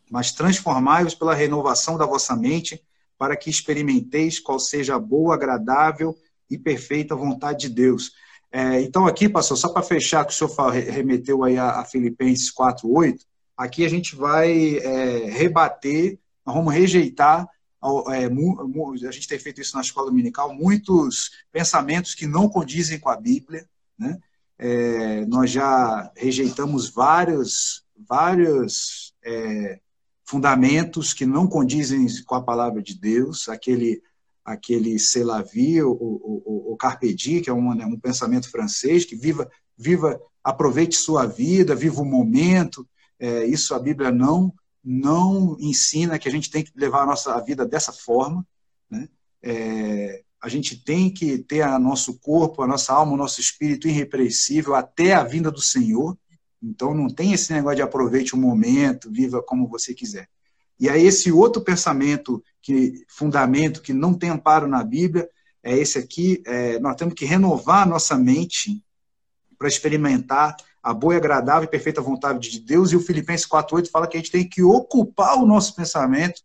[SPEAKER 1] mas transformai-vos pela renovação da vossa mente, para que experimenteis qual seja a boa, agradável e perfeita vontade de Deus. É, então, aqui, pastor, só para fechar, que o senhor remeteu aí a, a Filipenses 4,8, aqui a gente vai é, rebater, vamos rejeitar, é, a gente tem feito isso na escola dominical, muitos pensamentos que não condizem com a Bíblia, né? É, nós já rejeitamos vários, vários é, fundamentos que não condizem com a palavra de Deus, aquele aquele Selavi, o, o, o Carpe Diem, que é um, né, um pensamento francês, que viva, viva, aproveite sua vida, viva o momento. É, isso a Bíblia não não ensina que a gente tem que levar a nossa vida dessa forma. Né? É, a gente tem que ter a nosso corpo, a nossa alma, o nosso espírito irrepreensível até a vinda do Senhor. Então não tem esse negócio de aproveite o momento, viva como você quiser. E aí esse outro pensamento, que fundamento que não tem amparo na Bíblia, é esse aqui, é, nós temos que renovar a nossa mente para experimentar a boa, agradável e perfeita vontade de Deus. E o Filipenses 4.8 fala que a gente tem que ocupar o nosso pensamento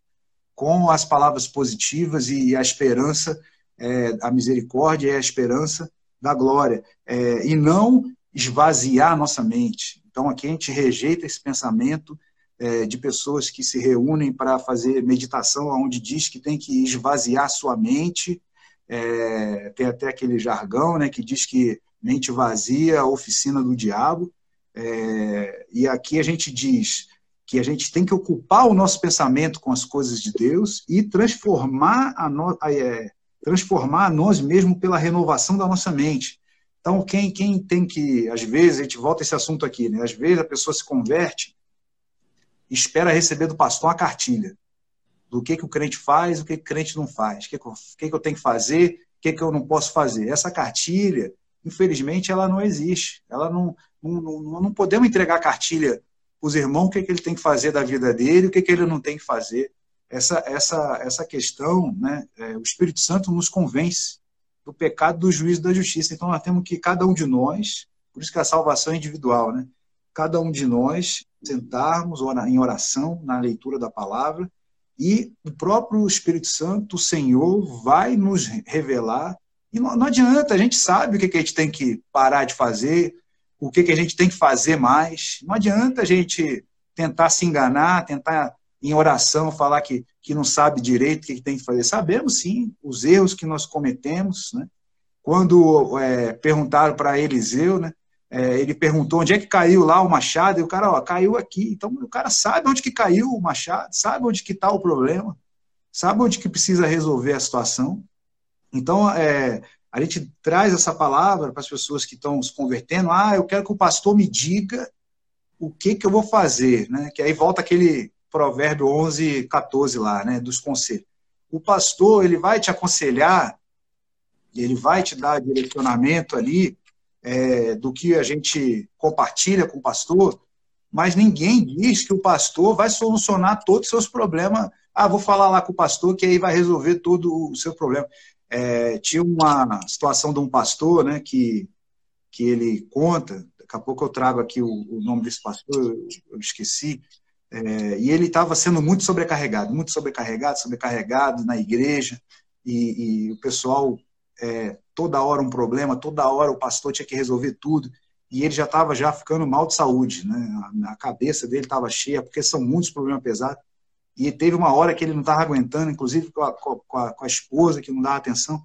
[SPEAKER 1] com as palavras positivas e a esperança, é, a misericórdia e a esperança da glória. É, e não esvaziar a nossa mente. Então, aqui a gente rejeita esse pensamento é, de pessoas que se reúnem para fazer meditação, onde diz que tem que esvaziar sua mente. É, tem até aquele jargão né, que diz que mente vazia, oficina do diabo. É, e aqui a gente diz que a gente tem que ocupar o nosso pensamento com as coisas de Deus e transformar a, no, é, transformar a nós mesmos pela renovação da nossa mente. Então, quem, quem tem que, às vezes, a gente volta a esse assunto aqui, né? Às vezes a pessoa se converte e espera receber do pastor uma cartilha do que, que o crente faz, o que, que o crente não faz, o que, que, eu, o que, que eu tenho que fazer, o que, que eu não posso fazer. Essa cartilha, infelizmente, ela não existe. Ela não, não, não, não podemos entregar cartilha os irmãos o que, que ele tem que fazer da vida dele, o que, que ele não tem que fazer. Essa, essa, essa questão, né, é, o Espírito Santo nos convence do pecado, do juízo da justiça. Então nós temos que, cada um de nós, por isso que a salvação é individual, né? Cada um de nós sentarmos em oração, na leitura da palavra, e o próprio Espírito Santo, o Senhor, vai nos revelar. E não, não adianta, a gente sabe o que, que a gente tem que parar de fazer, o que, que a gente tem que fazer mais. Não adianta a gente tentar se enganar, tentar em oração falar que, que não sabe direito o que tem que fazer. Sabemos sim os erros que nós cometemos. Né? Quando é, perguntaram para Eliseu, né, é, ele perguntou onde é que caiu lá o machado, e o cara, ó, caiu aqui. Então o cara sabe onde que caiu o machado, sabe onde que está o problema, sabe onde que precisa resolver a situação. Então, é, a gente traz essa palavra para as pessoas que estão se convertendo. Ah, eu quero que o pastor me diga o que, que eu vou fazer, né? Que aí volta aquele provérbio 11, 14 lá, né, dos conselhos. O pastor, ele vai te aconselhar, ele vai te dar direcionamento ali é, do que a gente compartilha com o pastor, mas ninguém diz que o pastor vai solucionar todos os seus problemas. Ah, vou falar lá com o pastor que aí vai resolver todo o seu problema. É, tinha uma situação de um pastor, né, que, que ele conta, daqui a pouco eu trago aqui o, o nome desse pastor, eu, eu esqueci, é, e ele estava sendo muito sobrecarregado, muito sobrecarregado, sobrecarregado na igreja, e, e o pessoal, é, toda hora um problema, toda hora o pastor tinha que resolver tudo, e ele já estava já ficando mal de saúde, né? a, a cabeça dele estava cheia, porque são muitos problemas pesados, e teve uma hora que ele não estava aguentando, inclusive com a, com, a, com a, esposa, que não dava atenção,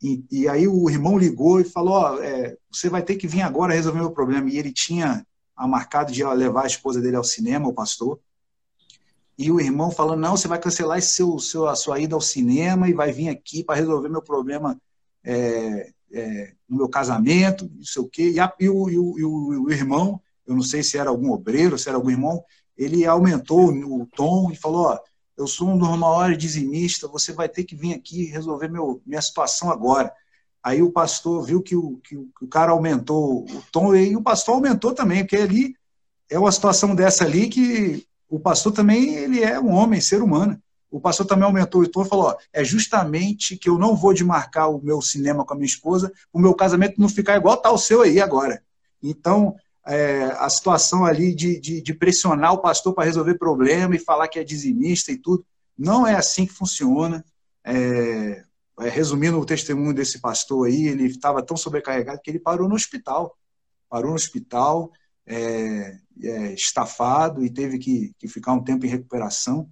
[SPEAKER 1] E, e aí o irmão ligou e falou: oh, é, você vai ter que vir agora resolver meu problema. E ele tinha marcado de levar a esposa dele ao cinema, o pastor. E o irmão falando: não, você vai cancelar esse seu, seu, a sua ida ao cinema e vai vir aqui para resolver meu problema é, é, no meu casamento, não sei o quê. E, a, e, o, e, o, e, o, irmão, eu não sei se era algum obreiro, se era algum irmão, ele aumentou o tom e falou: ó, eu sou um dos maiores dizimistas, você vai ter que vir aqui resolver meu, minha situação agora. Aí o pastor viu que o, que o cara aumentou o tom e o pastor aumentou também, porque ali é uma situação dessa ali que o pastor também ele é um homem, ser humano. O pastor também aumentou o tom e falou: ó, é justamente que eu não vou demarcar o meu cinema com a minha esposa, o meu casamento não ficar igual tá o seu aí agora. Então, é, a situação ali de, de, de pressionar o pastor para resolver problema e falar que é dizimista e tudo, não é assim que funciona. É, é, resumindo o testemunho desse pastor aí, ele estava tão sobrecarregado que ele parou no hospital. Parou no hospital, é, é, estafado e teve que, que, ficar um tempo em recuperação,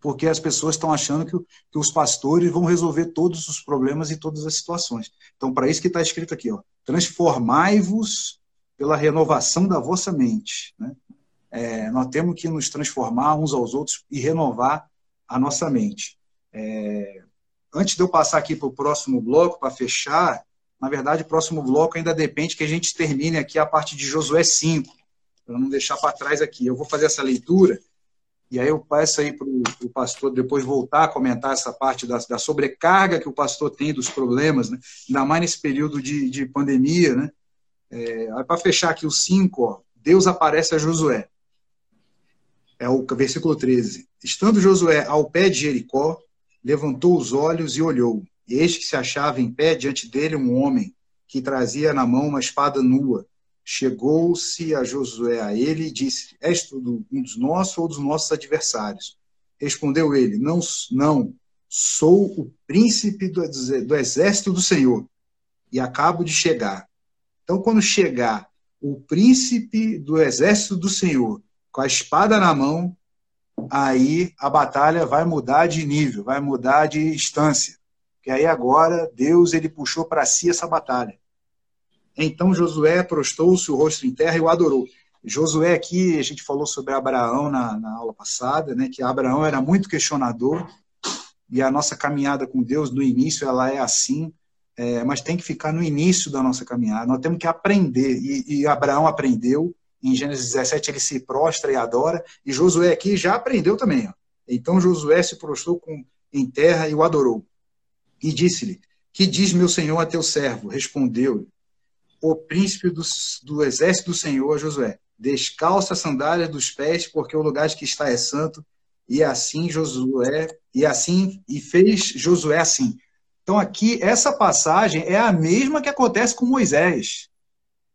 [SPEAKER 1] porque as pessoas estão achando que, que, os pastores vão resolver todos os problemas e todas as situações. Então, para isso que está escrito aqui, ó, transformai-vos pela renovação da vossa mente. Né? É, nós temos que nos transformar uns aos outros e renovar a nossa mente. É, antes de eu passar aqui para o próximo bloco, para fechar, na verdade, o próximo bloco ainda depende que a gente termine aqui a parte de Josué 5, para não deixar para trás aqui. Eu vou fazer essa leitura e aí eu peço aí para o pastor depois voltar a comentar essa parte da, da, sobrecarga que o pastor tem dos problemas, né? ainda mais nesse período de, de pandemia. Né? É, para fechar aqui o 5, ó, Deus aparece a Josué. É o versículo 13. Estando Josué ao pé de Jericó, levantou os olhos e olhou. E eis que se achava em pé diante dele um homem que trazia na mão uma espada nua. Chegou-se a Josué a ele e disse: És tu um dos nossos ou dos nossos adversários? Respondeu ele: Não, não, sou o príncipe do, do exército do Senhor e acabo de chegar. Então, quando chegar o príncipe do exército do Senhor com a espada na mão, aí a batalha vai mudar de nível, vai mudar de instância. Porque aí agora Deus ele puxou para si essa batalha. Então Josué prostou-se o rosto em terra e o adorou. Josué aqui, a gente falou sobre Abraão na, na aula passada, né, que Abraão era muito questionador, e a nossa caminhada com Deus no início ela é assim, é, mas tem que ficar no início da nossa caminhada. Nós temos que aprender, e, e Abraão aprendeu, em Gênesis 17 ele se prostra e adora, e Josué aqui já aprendeu também. Ó. Então Josué se prostrou com, em terra e o adorou. E disse-lhe: Que diz meu senhor a teu servo? Respondeu o príncipe do, do exército do Senhor Josué: Descalça as sandálias dos pés, porque o lugar que está é santo. E assim Josué, e assim, e fez Josué assim. Então aqui, essa passagem é a mesma que acontece com Moisés.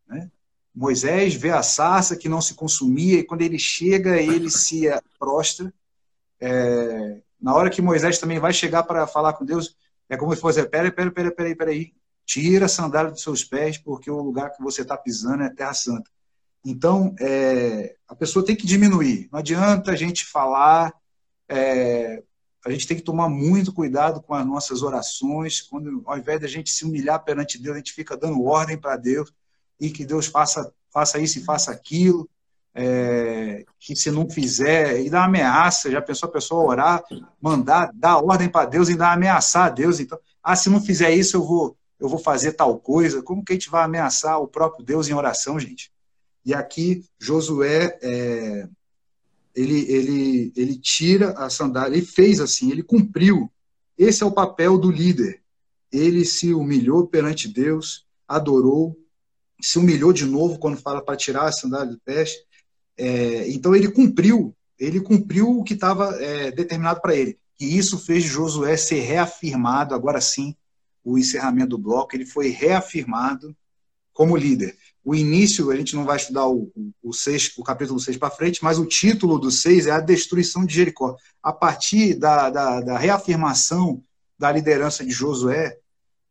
[SPEAKER 1] Né? Moisés vê a sarça que não se consumia, e quando ele chega, ele se prostra. É, na hora que Moisés também vai chegar para falar com Deus, é como se fosse: peraí, peraí, peraí, peraí, peraí. Tira a sandália dos seus pés, porque o lugar que você está pisando é terra santa. Então, é, a pessoa tem que diminuir. Não adianta a gente falar. É, a gente tem que tomar muito cuidado com as nossas orações. Quando, ao invés de a gente se humilhar perante Deus, a gente fica dando ordem para Deus e que Deus faça, faça isso e faça aquilo, é, que se não fizer, e dá ameaça, já pensou a pessoa orar, mandar, dar ordem para Deus e dar ameaçar a Deus, então, ah, se não fizer isso eu vou, eu vou fazer tal coisa, como que a gente vai ameaçar o próprio Deus em oração, gente? E aqui, Josué, é, ele, ele, ele tira a sandália, ele fez assim, ele cumpriu. Esse é o papel do líder. Ele se humilhou perante Deus, adorou, se humilhou de novo quando fala para tirar a sandália do pé. É, então ele cumpriu, ele cumpriu o que estava é, determinado para ele. E isso fez Josué ser reafirmado, agora sim, o encerramento do bloco, ele foi reafirmado como líder. O início, a gente não vai estudar o, o, seis, o capítulo 6 para frente, mas o título do 6 é a destruição de Jericó. A partir da, da, da reafirmação da liderança de Josué,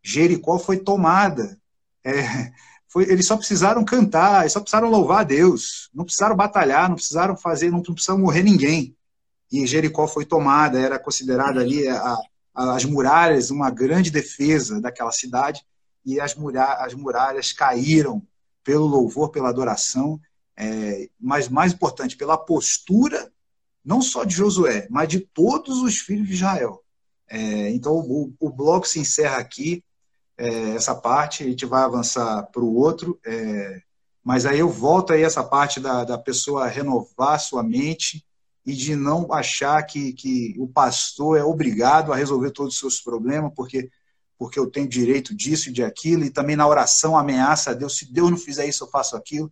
[SPEAKER 1] Jericó foi tomada. É, foi, eles só precisaram cantar, eles só precisaram louvar a Deus, não precisaram batalhar, não precisaram fazer, não precisaram morrer ninguém. E Jericó foi tomada, era considerada ali a, as muralhas, uma grande defesa daquela cidade, e as, muralhas, as muralhas caíram pelo louvor, pela adoração, é, mas mais importante, pela postura, não só de Josué, mas de todos os filhos de Israel. É, então, o, o, bloco se encerra aqui, é, essa parte, a gente vai avançar para o outro, é, mas aí eu volto aí essa parte da, da pessoa renovar sua mente e de não achar que, que o pastor é obrigado a resolver todos os seus problemas, porque porque eu tenho direito disso e de aquilo, e também na oração ameaça a Deus, se Deus não fizer isso, eu faço aquilo.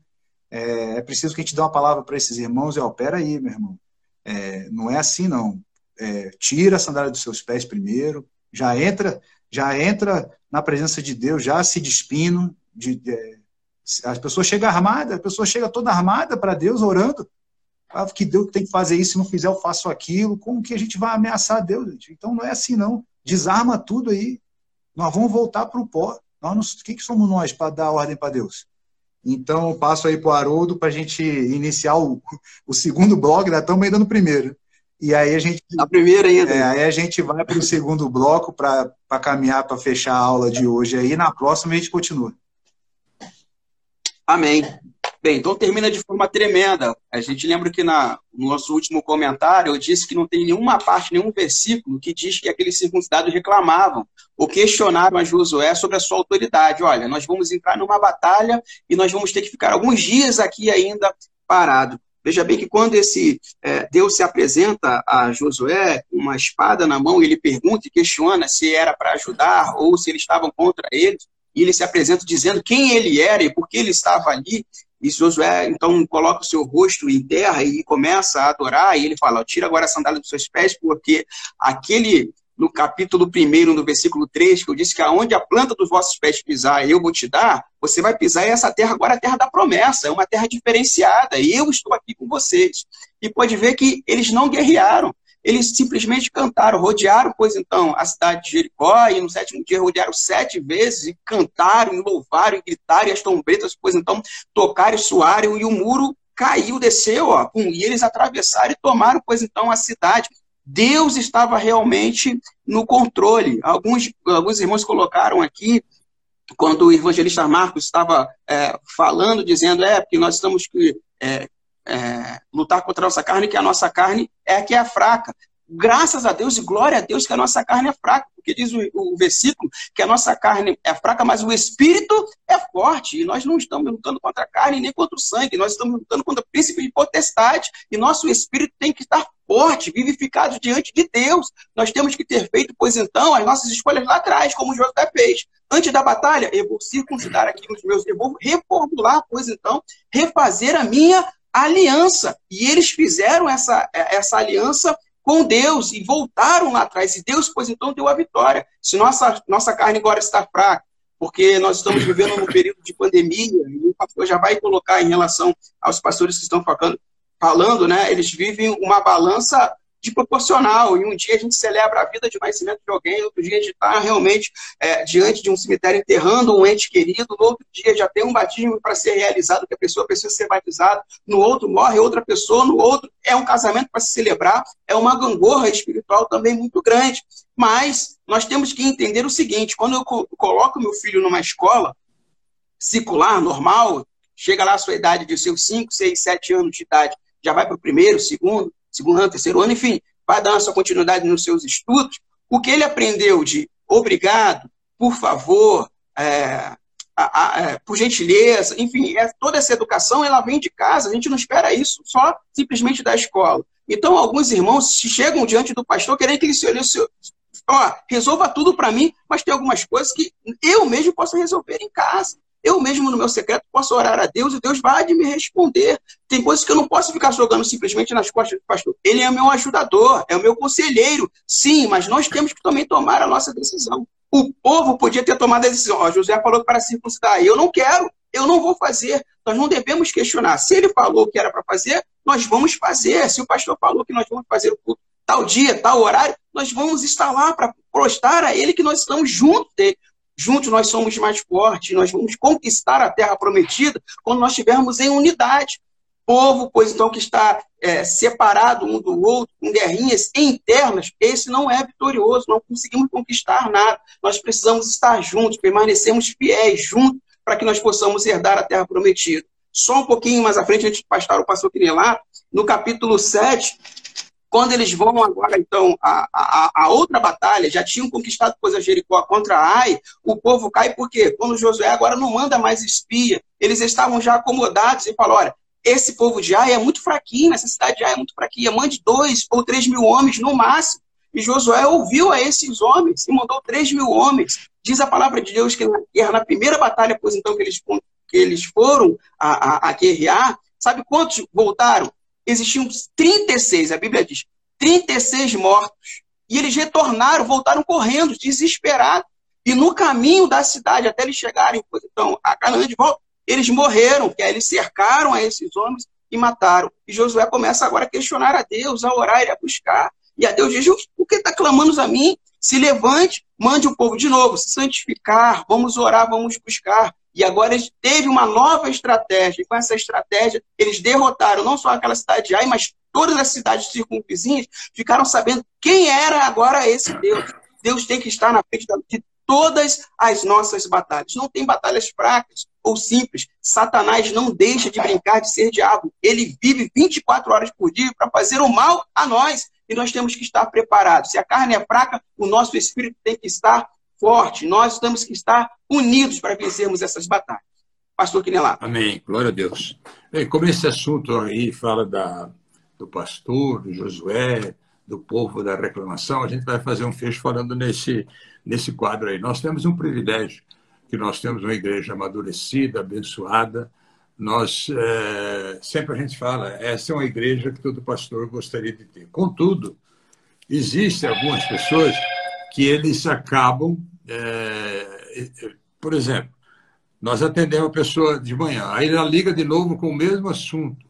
[SPEAKER 1] É, é preciso que a gente dê uma palavra para esses irmãos e, opera aí, meu irmão. É, não é assim, não. É, tira a sandália dos seus pés primeiro, já entra já entra na presença de Deus, já se despindo. De, de, é, as pessoas chegam armadas, a pessoa chega toda armada para Deus, orando. Ah, que Deus tem que fazer isso, se não fizer, eu faço aquilo. Como que a gente vai ameaçar Deus? Então não é assim, não. Desarma tudo aí. Nós vamos voltar para o pó. Nós não, o que, somos nós para dar ordem para Deus? Então, passo aí para o Haroldo para a gente iniciar o, o segundo bloco, ainda estamos ainda no primeiro. E aí a gente.
[SPEAKER 3] Na primeira ainda.
[SPEAKER 1] É, aí a gente vai para o segundo bloco para caminhar para fechar a aula de hoje aí. Na próxima a gente continua.
[SPEAKER 3] Amém. Bem, então termina de forma tremenda. A gente lembra que na, no nosso último comentário eu disse que não tem nenhuma parte, nenhum versículo que diz que aqueles circuncidados reclamavam ou questionaram a Josué sobre a sua autoridade. Olha, nós vamos entrar numa batalha e nós vamos ter que ficar alguns dias aqui ainda parado. Veja bem que quando esse é, Deus se apresenta a Josué com uma espada na mão, ele pergunta e questiona se era para ajudar ou se eles estavam contra eles, e ele se apresenta dizendo quem ele era e por que ele estava ali. E Josué, então, coloca o seu rosto em terra e começa a adorar, e ele fala, tira agora a sandália dos seus pés, porque aquele, no capítulo 1, no versículo 3, que eu disse que aonde a planta dos vossos pés pisar, eu vou te dar, você vai pisar, essa terra agora a terra da promessa, é uma terra diferenciada, e eu estou aqui com vocês. E pode ver que eles não guerrearam, eles simplesmente cantaram, rodearam, pois então, a cidade de Jericó, e no sétimo dia rodearam sete vezes, e cantaram, e louvaram, e gritaram, e as trombetas, pois então, tocaram e suaram, e o muro caiu, desceu, ó, e eles atravessaram e tomaram, pois então, a cidade. Deus estava realmente no controle. Alguns, alguns irmãos colocaram aqui, quando o evangelista Marcos estava é, falando, dizendo, é, porque nós estamos é, é, lutar contra a nossa carne, que a nossa carne é a que é fraca. Graças a Deus e glória a Deus que a nossa carne é fraca, porque diz o, o versículo que a nossa carne é fraca, mas o espírito é forte. E nós não estamos lutando contra a carne nem contra o sangue, nós estamos lutando contra o príncipe de potestade. E nosso espírito tem que estar forte, vivificado diante de Deus. Nós temos que ter feito, pois então, as nossas escolhas lá atrás, como Josué fez. Antes da batalha, eu vou circuncidar aqui os meus, eu vou reformular, pois então, refazer a minha aliança. E eles fizeram essa, essa aliança com Deus e voltaram lá atrás. E Deus, pois então, deu a vitória. Se nossa, nossa carne agora está fraca, porque nós estamos vivendo um período de pandemia, e o pastor já vai colocar em relação aos pastores que estão falando, falando né? Eles vivem uma balança de proporcional. E um dia a gente celebra a vida de nascimento de alguém, outro dia a gente está realmente é, diante de um cemitério enterrando um ente querido, no outro dia já tem um batismo para ser realizado, que a pessoa precisa ser batizada, no outro morre outra pessoa, no outro é um casamento para se celebrar, é uma gangorra espiritual também muito grande. Mas nós temos que entender o seguinte: quando eu coloco meu filho numa escola secular, normal, chega lá a sua idade de seus 5, 6, 7 anos de idade, já vai para o primeiro, segundo, segundo ano, terceiro ano, enfim, vai dar sua continuidade nos seus estudos, o que ele aprendeu de obrigado, por favor, é, a, a, é, por gentileza, enfim, é, toda essa educação ela vem de casa, a gente não espera isso só simplesmente da escola. Então, alguns irmãos chegam diante do pastor querendo que ele se olhe, ó, resolva tudo para mim, mas tem algumas coisas que eu mesmo posso resolver em casa. Eu mesmo, no meu secreto, posso orar a Deus e Deus vai me responder. Tem coisas que eu não posso ficar jogando simplesmente nas costas do pastor. Ele é meu ajudador, é o meu conselheiro. Sim, mas nós temos que também tomar a nossa decisão. O povo podia ter tomado a decisão. Ó, José falou para circuncidar. Eu não quero, eu não vou fazer. Nós não devemos questionar. Se ele falou que era para fazer, nós vamos fazer. Se o pastor falou que nós vamos fazer o culto tal dia, tal horário, nós vamos estar lá para prostrar a ele que nós estamos juntos dele. Juntos nós somos mais fortes, nós vamos conquistar a terra prometida quando nós estivermos em unidade. Povo, pois então, que está é, separado um do outro, com guerrinhas internas, esse não é vitorioso, não conseguimos conquistar nada. Nós precisamos estar juntos, permanecermos fiéis juntos, para que nós possamos herdar a terra prometida. Só um pouquinho mais à frente, antes de pastar o pastor lá, no capítulo 7, quando eles vão agora, então, a, a, a, outra batalha, já tinham conquistado coisa Jericó contra Ai, o povo cai por quê? Quando Josué agora não manda mais espia, eles estavam já acomodados e falam, olha, esse povo de Ai é muito fraquinho, essa cidade de Ai é muito fraquinha, mande dois ou três mil homens no máximo. E Josué ouviu a esses homens e mandou três mil homens. Diz a palavra de Deus que na guerra, na primeira batalha, pois então que eles, que eles foram a, a, a guerrear, sabe quantos voltaram? Existiam 36, a Bíblia diz, 36 mortos. E eles retornaram, voltaram correndo, desesperados. E no caminho da cidade, até eles chegarem então, a Canaã de volta, eles morreram, que eles cercaram a esses homens e mataram. E Josué começa agora a questionar a Deus, a orar e a buscar. E a Deus diz: por que está clamando a mim? Se levante, mande o povo de novo, se santificar, vamos orar, vamos buscar. E agora eles teve uma nova estratégia. E com essa estratégia, eles derrotaram não só aquela cidade de Ai, mas todas as cidades circunvizinhas ficaram sabendo quem era agora esse Deus. Deus tem que estar na frente de todas as nossas batalhas. Não tem batalhas fracas ou simples. Satanás não deixa de brincar de ser diabo. Ele vive 24 horas por dia para fazer o mal a nós. E nós temos que estar preparados. Se a carne é fraca, o nosso espírito tem que estar forte. Nós temos que estar unidos para vencermos essas batalhas. Pastor Quinelá.
[SPEAKER 2] Amém. Glória a Deus. Bem, como esse assunto aí fala da, do pastor, do Josué, do povo da reclamação, a gente vai fazer um fecho falando nesse, nesse quadro aí. Nós temos um privilégio, que nós temos uma igreja amadurecida, abençoada. Nós, é, sempre a gente fala, essa é uma igreja que todo pastor gostaria de ter. Contudo, existem algumas pessoas que eles acabam é, por exemplo, nós atendemos a pessoa de manhã, aí ela liga de novo com o mesmo assunto.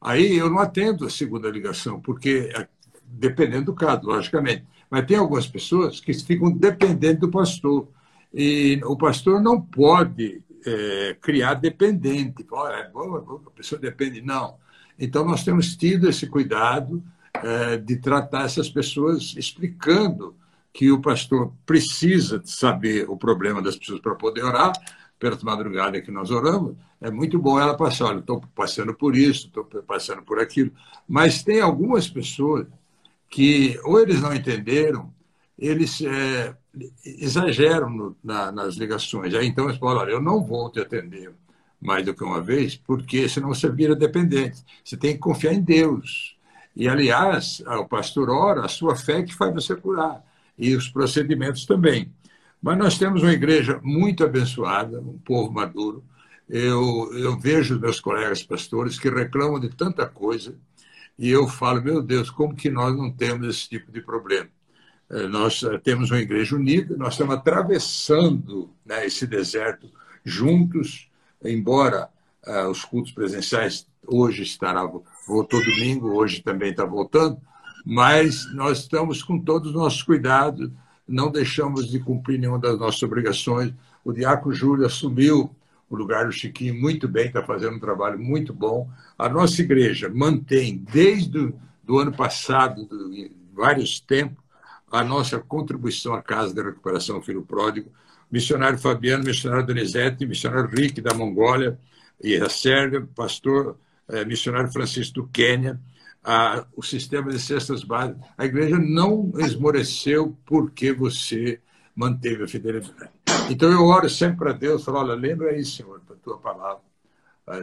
[SPEAKER 2] Aí eu não atendo a segunda ligação, porque é, dependendo do caso, logicamente. Mas tem algumas pessoas que ficam dependendo do pastor. E o pastor não pode é, criar dependente. Olha, é a pessoa depende. Não. Então, nós temos tido esse cuidado é, de tratar essas pessoas explicando que o pastor precisa saber o problema das pessoas para poder orar, perto da madrugada que nós oramos, é muito bom ela passar, olha, estou passando por isso, estou passando por aquilo. Mas tem algumas pessoas que ou eles não entenderam, eles é, exageram no, na, nas ligações. Aí então eles falam, olha, eu não vou te atender mais do que uma vez, porque senão você vira dependente. Você tem que confiar em Deus. E, aliás, o pastor ora, a sua fé que faz você curar e os procedimentos também. Mas nós temos uma igreja muito abençoada, um povo maduro. Eu, eu vejo meus colegas pastores que reclamam de tanta coisa e eu falo, meu Deus, como que nós não temos esse tipo de problema? Eh, nós eh, temos uma igreja unida, nós estamos atravessando né, esse deserto juntos, embora uh, os cultos presenciais hoje estará voltou domingo, hoje também está voltando, mas nós estamos com todos os nossos cuidados, não deixamos de cumprir nenhuma das nossas obrigações. O Diaco Júlio assumiu o lugar do Chiquinho muito bem, está fazendo um trabalho muito bom. A nossa igreja mantém, desde o do ano passado, de vários tempos, a nossa contribuição à Casa da Recuperação Filho Pródigo. Missionário Fabiano, missionário Donizete, missionário Rick da Mongólia e da Sérvia, pastor eh, missionário Francisco do Quênia, a, o sistema de cestas básicas. A igreja não esmoreceu porque você manteve a fidelidade. Então eu oro sempre para Deus, falo, olha, lembra aí, Senhor, da tua palavra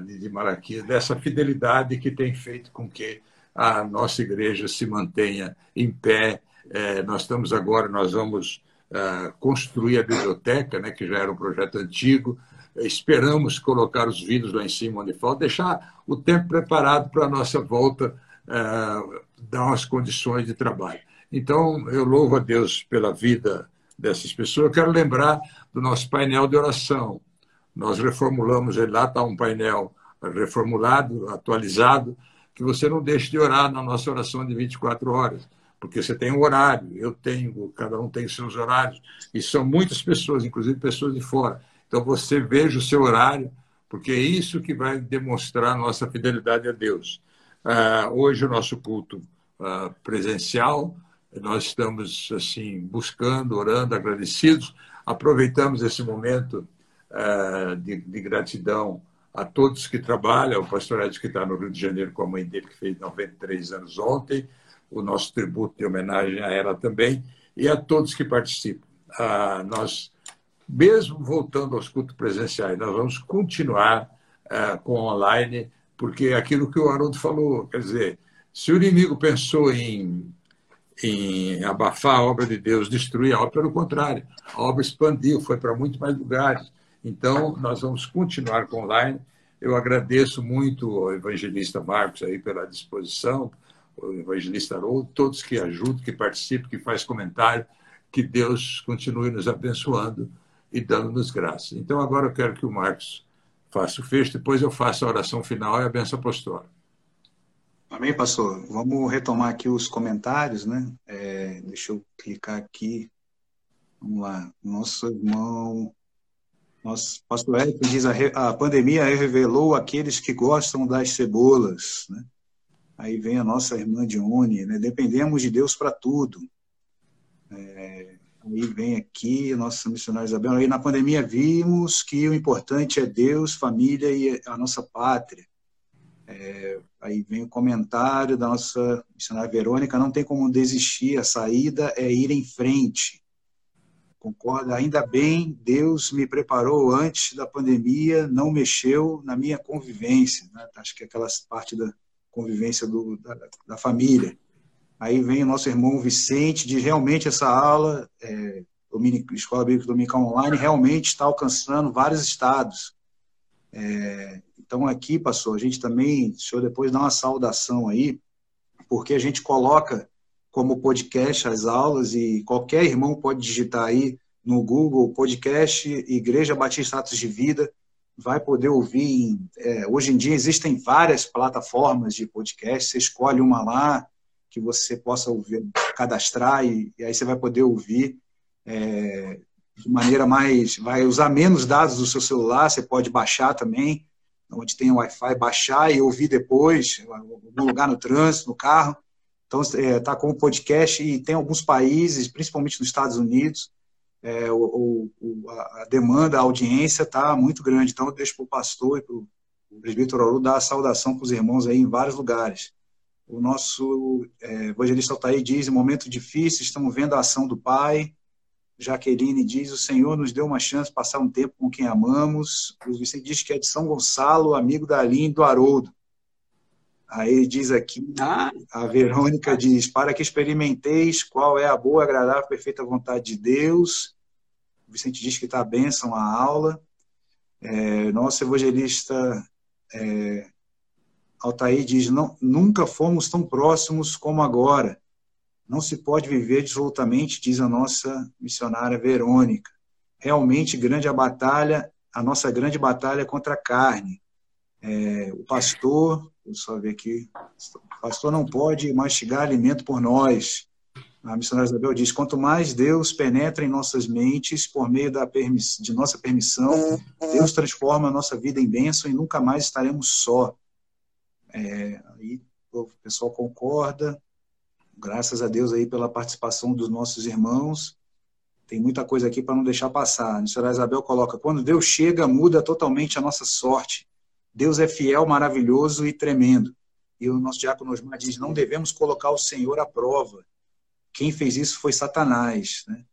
[SPEAKER 2] de, de Malaquias, dessa fidelidade que tem feito com que a nossa igreja se mantenha em pé. É, nós estamos agora, nós vamos uh, construir a biblioteca, né, que já era um projeto antigo, esperamos colocar os vidros lá em cima onde falta, deixar o tempo preparado para a nossa volta dar umas condições de trabalho. Então, eu louvo a Deus pela vida dessas pessoas. Eu quero lembrar do nosso painel de oração. Nós reformulamos, ele lá está um painel reformulado, atualizado, que você não deixe de orar na nossa oração de 24 horas, porque você tem um horário, eu tenho, cada um tem seus horários, e são muitas pessoas, inclusive pessoas de fora. Então você veja o seu horário, porque é isso que vai demonstrar nossa fidelidade a Deus. Uh, hoje, o nosso culto uh, presencial, nós estamos assim buscando, orando, agradecidos. Aproveitamos esse momento uh, de, de, gratidão a todos que trabalham, o pastor Edson que está no Rio de Janeiro com a mãe dele, que fez 93 anos ontem, o nosso tributo de homenagem a ela também, e a todos que participam. nós mesmo voltando aos cultos presenciais, nós vamos continuar com online, porque é aquilo que o Haroldo falou, quer dizer, se o inimigo pensou em, em abafar a obra de Deus, destruir a obra, pelo contrário, a obra expandiu, foi para muito mais lugares. Então, nós vamos continuar com online. Eu agradeço muito ao evangelista Marcos aí pela disposição, o evangelista Haroldo, todos que ajudam, que participam, que fazem comentário. Que Deus continue nos abençoando e dando-nos graça. Então, agora eu quero que o Marcos faça o fecho, depois eu faço a oração final e a benção apostólica.
[SPEAKER 1] Amém, pastor. Vamos retomar aqui os comentários, né? É, deixa eu clicar aqui. Vamos lá. Nosso irmão. Nosso pastor Eric diz: a, a pandemia revelou aqueles que gostam das cebolas, né? Aí vem a nossa irmã Dione, né? Dependemos de Deus para tudo. É, Aí vem aqui, nossa missionária Isabel. Aí na pandemia vimos que o importante é Deus, família e a nossa pátria. É, aí vem o comentário da nossa missionária Verônica: não tem como desistir, a saída é ir em frente. Concorda? Ainda bem, Deus me preparou antes da pandemia, não mexeu na minha convivência. Né? Acho que é aquela parte da convivência do, da, da família. Aí vem o nosso irmão Vicente, de realmente essa aula, é, Escola Bíblica Dominical Online, realmente está alcançando vários estados. É, então, aqui, pastor, a gente também, o senhor depois dá uma saudação aí, porque a gente coloca como podcast as aulas e qualquer irmão pode digitar aí no Google podcast Igreja Batista Atos de Vida, vai poder ouvir. É, hoje em dia existem várias plataformas de podcast, você escolhe uma lá, que você possa ouvir, cadastrar e, e aí você vai poder ouvir é, de maneira mais, vai usar menos dados do seu celular, você pode baixar também, onde tem Wi-Fi, baixar e ouvir depois, no lugar no trânsito, no carro. Então, está é, tá como podcast e tem alguns países, principalmente nos Estados Unidos, é, o, o, a demanda, a audiência está muito grande. Então, eu deixo para o pastor e para o presbítero Auru dar a saudação para os irmãos aí em vários lugares. O nosso é, evangelista Altair diz, em momento difícil, estamos vendo a ação do Pai. Jaqueline diz, o Senhor nos deu uma chance de passar um tempo com quem amamos. O Vicente diz que é de São Gonçalo, amigo da Aline do Haroldo. Aí diz aqui, ah. a Verônica diz, para que experimenteis qual é a boa, agradável, perfeita vontade de Deus. O Vicente diz que está a bênção a aula. É, nosso evangelista é, Altair diz: não, nunca fomos tão próximos como agora. Não se pode viver dissolutamente, diz a nossa missionária Verônica. Realmente, grande a batalha, a nossa grande batalha contra a carne. É, o pastor, eu só ver aqui, o pastor não pode mastigar alimento por nós. A missionária Isabel diz: quanto mais Deus penetra em nossas mentes por meio da de nossa permissão, Deus transforma a nossa vida em bênção e nunca mais estaremos só. É, aí o pessoal concorda. Graças a Deus aí pela participação dos nossos irmãos. Tem muita coisa aqui para não deixar passar. A senhora Isabel coloca: quando Deus chega, muda totalmente a nossa sorte. Deus é fiel, maravilhoso e tremendo. E o nosso diácono Osmar diz: não devemos colocar o Senhor à prova. Quem fez isso foi Satanás, né?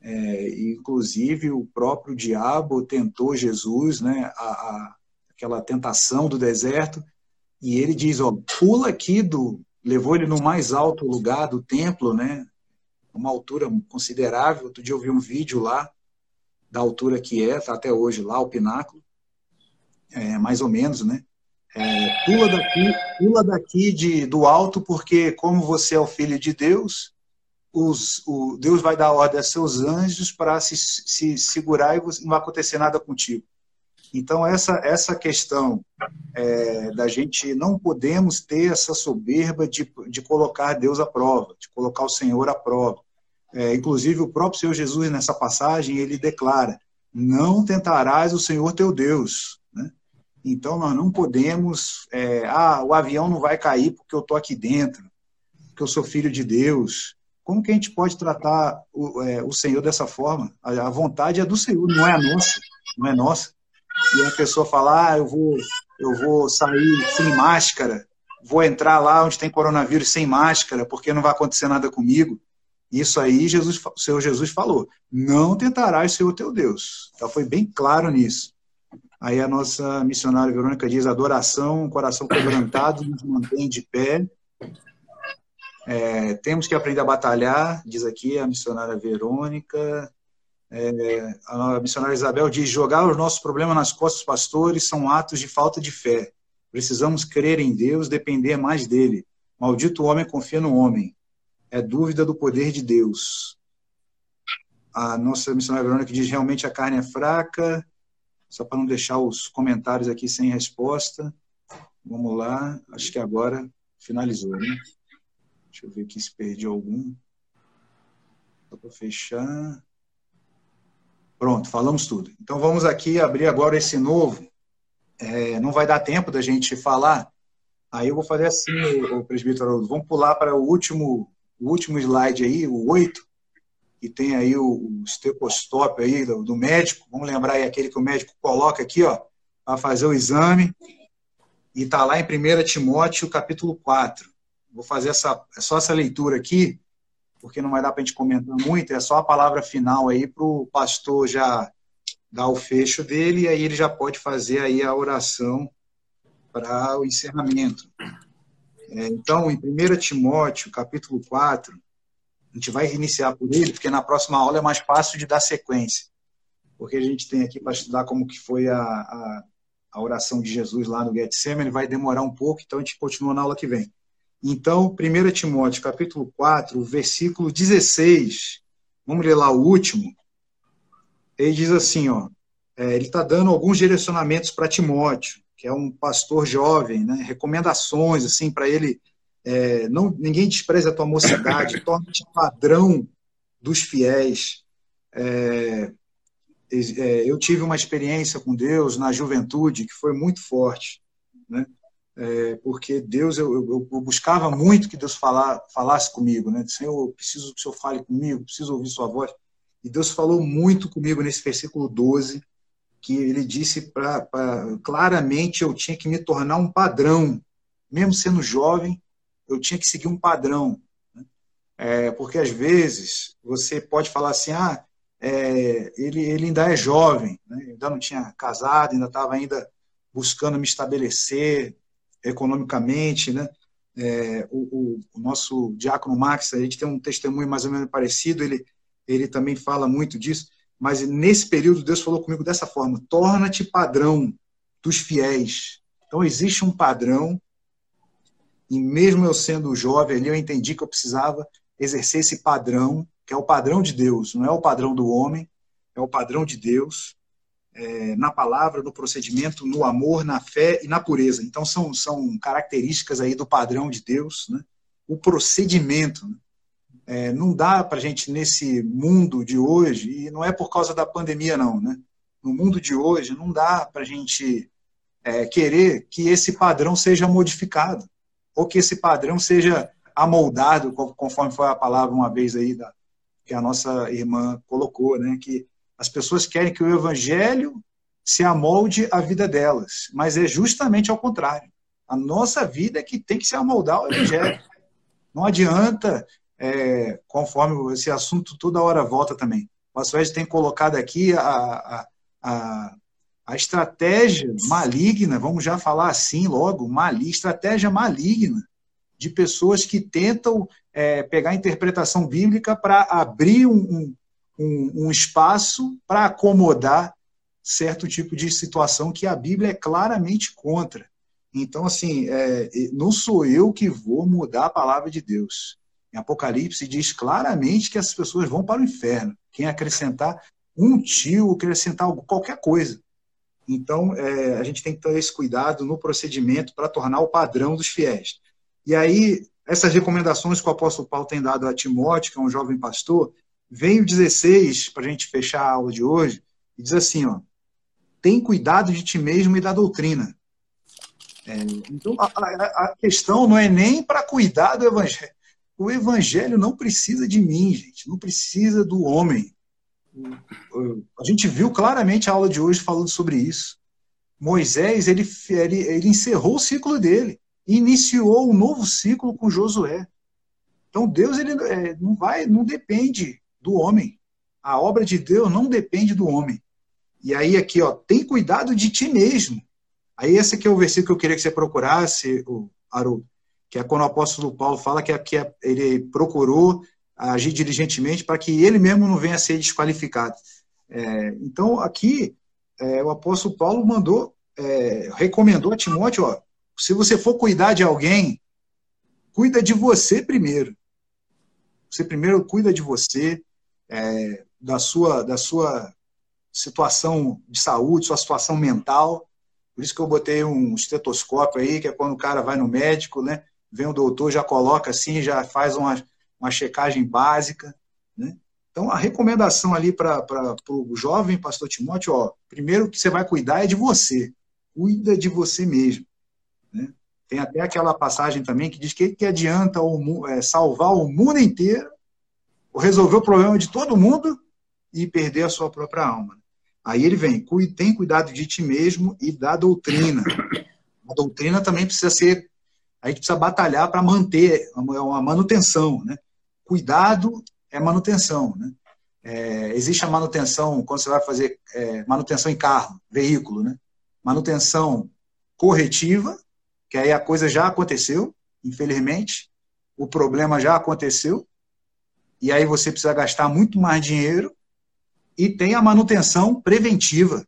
[SPEAKER 1] É, inclusive o próprio diabo tentou Jesus, né? A, a, aquela tentação do deserto e ele diz, ó, pula aqui do, levou ele no mais alto lugar do templo, né? Uma altura considerável. Outro dia eu vi um vídeo lá da altura que é, tá até hoje lá o pináculo, é, mais ou menos, né? É, pula daqui, pula daqui de, do alto, porque como você é o filho de Deus, os, o, Deus vai dar ordem a seus anjos para se, se segurar e não vai acontecer nada contigo. Então, essa, essa questão é, da gente não podemos ter essa soberba de, de colocar Deus à prova, de colocar o Senhor à prova. É, inclusive, o próprio Senhor Jesus, nessa passagem, ele declara: Não tentarás o Senhor teu Deus. Né? Então, nós não podemos, é, ah, o avião não vai cair porque eu estou aqui dentro, porque eu sou filho de Deus. Como que a gente pode tratar o, é, o Senhor dessa forma? A, a, vontade é do Senhor, não é a nossa, não é nossa. E a pessoa fala, ah, eu vou, eu vou sair sem máscara, vou entrar lá onde tem coronavírus sem máscara, porque não vai acontecer nada comigo. Isso aí Jesus, o Senhor Jesus falou, não tentarás ser o teu Deus. Então foi bem claro nisso. Aí a nossa missionária Verônica diz: adoração, coração quebrantado nos mantém de pé. É, temos que aprender a batalhar, diz aqui a missionária Verônica. É, a missionária Isabel diz: jogar os nossos problemas nas costas dos pastores são atos de falta de fé. Precisamos crer em Deus, depender mais dele. Maldito homem confia no homem. É dúvida do poder de Deus. A nossa missionária Verônica diz: realmente a carne é fraca só para não deixar os comentários aqui sem resposta. Vamos lá, acho que agora finalizou, né? Deixa eu ver aqui se perdi algum. Só para fechar. Pronto, falamos tudo. Então vamos aqui abrir agora esse novo. É, não vai dar tempo da gente falar. Aí eu vou fazer assim, o, presbítero Vamos pular para o último, o último slide aí, o 8 e tem aí o, o estetoscópio aí do, do, médico, vamos lembrar aí aquele que o médico coloca aqui, ó, para fazer o exame, e está lá em 1 Timóteo, capítulo 4. Vou fazer essa, é só essa leitura aqui, porque não vai dar para a gente comentar muito, é só a palavra final aí para o pastor já dar o fecho dele, e aí ele já pode fazer aí a oração para o encerramento. É, então, em 1 Timóteo, capítulo 4, a gente vai iniciar por ele, porque na próxima aula é mais fácil de dar sequência. Porque a gente tem aqui para estudar como que foi a, a, a oração de Jesus lá no Getsemane, vai demorar um pouco, então a gente continua na aula que vem. Então, 1 Timóteo, capítulo 4, versículo 16, vamos ler lá o último, ele diz assim, ó, é, ele está dando alguns direcionamentos para Timóteo, que é um pastor jovem, né, recomendações assim para ele é, não, ninguém despreza a tua mocidade, torna-te padrão dos fiéis. É, é, eu tive uma experiência com Deus na juventude que foi muito forte, né? É, porque Deus, eu, eu, eu, buscava muito que Deus falar, falasse comigo, né? Senhor, eu preciso que o Senhor fale comigo, preciso ouvir Sua voz. E Deus falou muito comigo nesse versículo 12, que ele disse para claramente eu tinha que me tornar um padrão, mesmo sendo jovem, eu tinha que seguir um padrão. Né? É, porque às vezes você pode falar assim, ah, é, ele, ele ainda é jovem, né? ainda não tinha casado, ainda estava ainda buscando me estabelecer economicamente, né? É, o, o, nosso diácono Max, a gente tem um testemunho mais ou menos parecido, ele, ele também fala muito disso, mas nesse período Deus falou comigo dessa forma: torna-te padrão dos fiéis. Então existe um padrão e mesmo eu sendo jovem ali, eu entendi que eu precisava exercer esse padrão, que é o padrão de Deus, não é o padrão do homem, é o padrão de Deus, é, na palavra, no procedimento, no amor, na fé e na pureza. Então, são, são características aí do padrão de Deus, né? o procedimento. Né? É, não dá para a gente, nesse mundo de hoje, e não é por causa da pandemia, não, né? no mundo de hoje, não dá para a gente é, querer que esse padrão seja modificado ou que esse padrão seja amoldado, conforme foi a palavra uma vez aí da, que a nossa irmã colocou, né? Que as pessoas querem que o evangelho se amolde à vida delas, mas é justamente ao contrário. A nossa vida é que tem que se amoldar ao evangelho. Não adianta, é, conforme esse assunto toda hora volta também. O Ed tem colocado aqui a, a, a a estratégia maligna, vamos já falar assim logo, maligna, estratégia maligna de pessoas que tentam é, pegar a interpretação bíblica para abrir um, um, um espaço para acomodar certo tipo de situação que a Bíblia é claramente contra. Então, assim, é, não sou eu que vou mudar a palavra de Deus. Em Apocalipse diz claramente que as pessoas vão para o inferno. Quem acrescentar um tio, acrescentar qualquer coisa. Então, é, a gente tem que ter esse cuidado no procedimento para tornar o padrão dos fiéis. E aí, essas recomendações que o apóstolo Paulo tem dado a Timóteo, que é um jovem pastor, vem o 16, para a gente fechar a aula de hoje, e diz assim, ó, tem cuidado de ti mesmo e da doutrina. É, então, a, a, questão não é nem para cuidar do evangelho. O evangelho não precisa de mim, gente, não precisa do homem. A gente viu claramente a aula de hoje falando sobre isso. Moisés, ele, ele, ele encerrou o ciclo dele, iniciou um novo ciclo com Josué. Então, Deus ele é, não vai, não depende do homem. A obra de Deus não depende do homem. E aí aqui, ó, tem cuidado de ti mesmo. Aí esse aqui é o versículo que eu queria que você procurasse, o Haroldo, que é quando o apóstolo Paulo fala que, que ele procurou agir diligentemente para que ele mesmo não venha a ser desqualificado. É, então, aqui, é, o apóstolo Paulo mandou, é, recomendou a Timóteo, ó, se você for cuidar de alguém, cuida de você primeiro. Você primeiro cuida de você, é, da sua, da sua situação de saúde, sua situação mental. Por isso que eu botei um estetoscópio aí, que é quando o cara vai no médico, né? Vem o doutor, já coloca assim, já faz uma, uma checagem básica, né? Então, a recomendação ali para o jovem pastor Timóteo, ó, primeiro que você vai cuidar é de você. Cuida de você mesmo. Né? Tem até aquela passagem também que diz que, que adianta o, é, salvar o mundo inteiro, resolver o problema de todo mundo e perder a sua própria alma. Aí ele vem, tem cuidado de ti mesmo e da doutrina. A doutrina também precisa ser, a gente precisa batalhar para manter uma manutenção, né? Cuidado é manutenção, né? É, existe a manutenção quando você vai fazer é, manutenção em carro, veículo, né? Manutenção corretiva, que aí a coisa já aconteceu, infelizmente, o problema já aconteceu, e aí você precisa gastar muito mais dinheiro e tem a manutenção preventiva.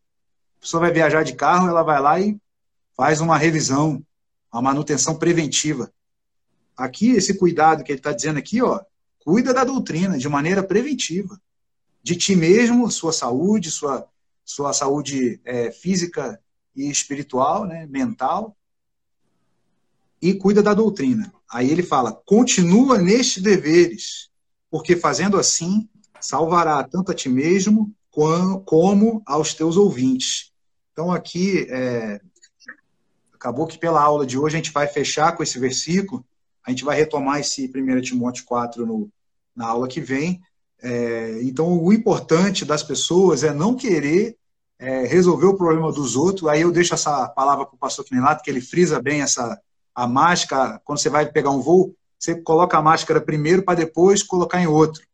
[SPEAKER 1] A pessoa vai viajar de carro, ela vai lá e faz uma revisão, a manutenção preventiva. Aqui, esse cuidado que ele está dizendo aqui, ó, cuida da doutrina de maneira preventiva. De ti mesmo, sua saúde, sua, sua saúde é, física e espiritual, né, mental, e cuida da doutrina. Aí ele fala: continua nestes deveres, porque fazendo assim salvará tanto a ti mesmo como aos teus ouvintes. Então, aqui, é, acabou que pela aula de hoje a gente vai fechar com esse versículo, a gente vai retomar esse 1 Timóteo 4 no, na aula que vem. É, então, o importante das pessoas é não querer é, resolver o problema dos outros. Aí eu deixo essa palavra para o pastor Quinelato, que ele frisa bem essa a máscara. Quando você vai pegar um voo, você coloca a máscara primeiro para depois colocar em outro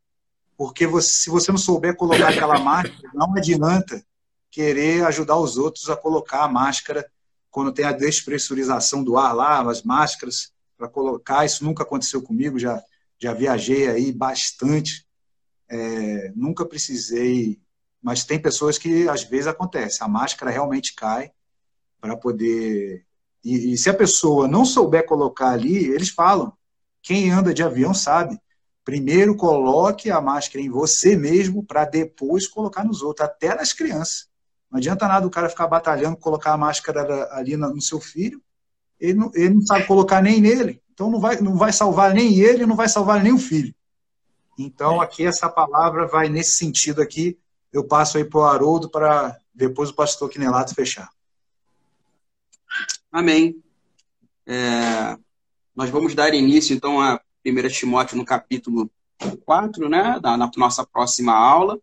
[SPEAKER 1] porque você, se você não souber colocar aquela máscara, não adianta querer ajudar os outros a colocar a máscara quando tem a despressurização do ar lá, as máscaras para colocar. Isso nunca aconteceu comigo, já, já viajei aí bastante, é, nunca precisei, mas tem pessoas que às vezes acontece, a máscara realmente cai para poder. E, e se a pessoa não souber colocar ali, eles falam. Quem anda de avião sabe Primeiro coloque a máscara em você mesmo para depois colocar nos outros, até nas crianças. Não adianta nada o cara ficar batalhando, colocar a máscara ali no seu filho, ele não, ele não sabe colocar nem nele. Então não vai, não vai salvar nem ele, não vai salvar nem o filho. Então aqui essa palavra vai nesse sentido aqui. Eu passo aí para o Haroldo para depois o pastor Quinelato fechar.
[SPEAKER 3] Amém. É, nós vamos dar início então a 1 Timóteo no capítulo 4, né, da, na nossa próxima aula.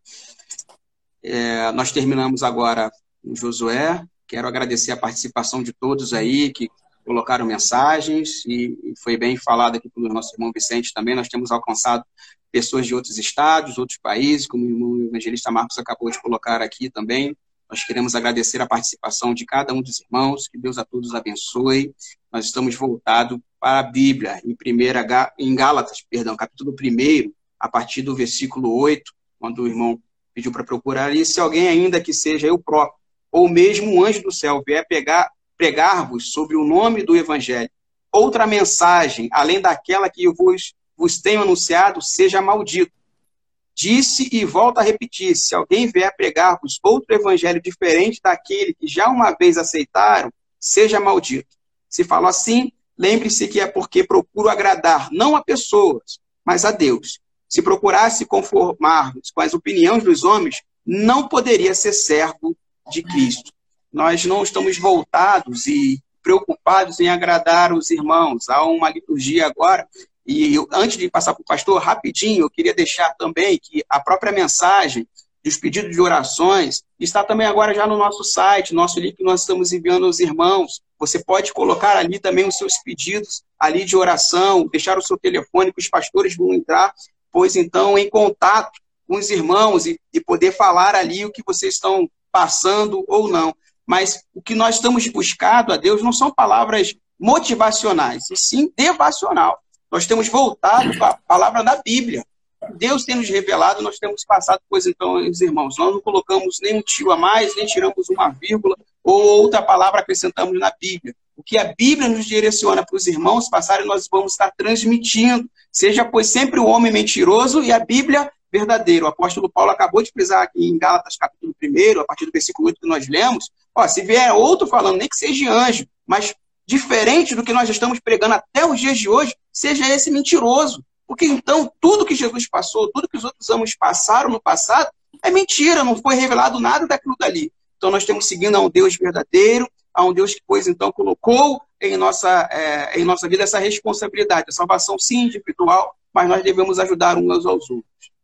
[SPEAKER 3] É, nós terminamos agora o Josué. Quero agradecer a participação de todos aí que colocaram mensagens e, foi bem falado aqui pelo nosso irmão Vicente também. Nós temos alcançado pessoas de outros estados, outros países, como o evangelista Marcos acabou de colocar aqui também. Nós queremos agradecer a participação de cada um dos irmãos, que Deus a todos abençoe. Nós estamos voltados para a Bíblia, em, primeira, em Gálatas, perdão, capítulo 1, a partir do versículo 8, quando o irmão pediu para procurar, e se alguém ainda que seja eu próprio, ou mesmo um anjo do céu, vier pregar-vos sobre o nome do Evangelho, outra mensagem, além daquela que eu vos, vos tenho anunciado, seja maldito. Disse e volta a repetir: se alguém vier pregar-vos outro evangelho diferente daquele que já uma vez aceitaram, seja maldito. Se falo assim, lembre-se que é porque procuro agradar não a pessoas, mas a Deus. Se procurasse conformar-nos com as opiniões dos homens, não poderia ser servo de Cristo. nós não estamos voltados e preocupados em agradar os irmãos. Há uma liturgia agora, e eu, antes de passar para o pastor, rapidinho, eu queria deixar também que a própria mensagem dos pedidos de orações está também agora já no nosso site, nosso link que nós estamos enviando aos irmãos. Você pode colocar ali também os seus pedidos ali de oração, deixar o seu telefone que os pastores vão entrar, pois então em contato com os irmãos e, e poder falar ali o que vocês estão passando ou não. Mas o que nós estamos buscando a Deus não são palavras motivacionais, e sim devacional. Nós temos voltado para a palavra da Bíblia. Deus tem nos revelado, nós temos passado, pois então, os irmãos, nós não colocamos nem um tio a mais, nem tiramos uma vírgula ou outra palavra acrescentamos na Bíblia. O que a Bíblia nos direciona para os irmãos passarem, nós vamos estar transmitindo. Seja, pois, sempre o homem mentiroso e a Bíblia verdadeiro. O apóstolo Paulo acabou de frisar aqui em Gálatas, capítulo 1, a partir do versículo 8 que nós lemos. Ó, se vier outro falando, nem que seja anjo, mas diferente do que nós estamos pregando até os dias de hoje, seja esse mentiroso. Porque então, tudo que Jesus passou, tudo que os outros homens passaram no passado, é mentira, não foi revelado nada daquilo dali. Então, nós temos seguindo a um Deus verdadeiro, a um Deus que, pois, então, colocou em nossa, é, em nossa vida essa responsabilidade. A salvação, sim, individual, mas nós devemos ajudar uns aos outros.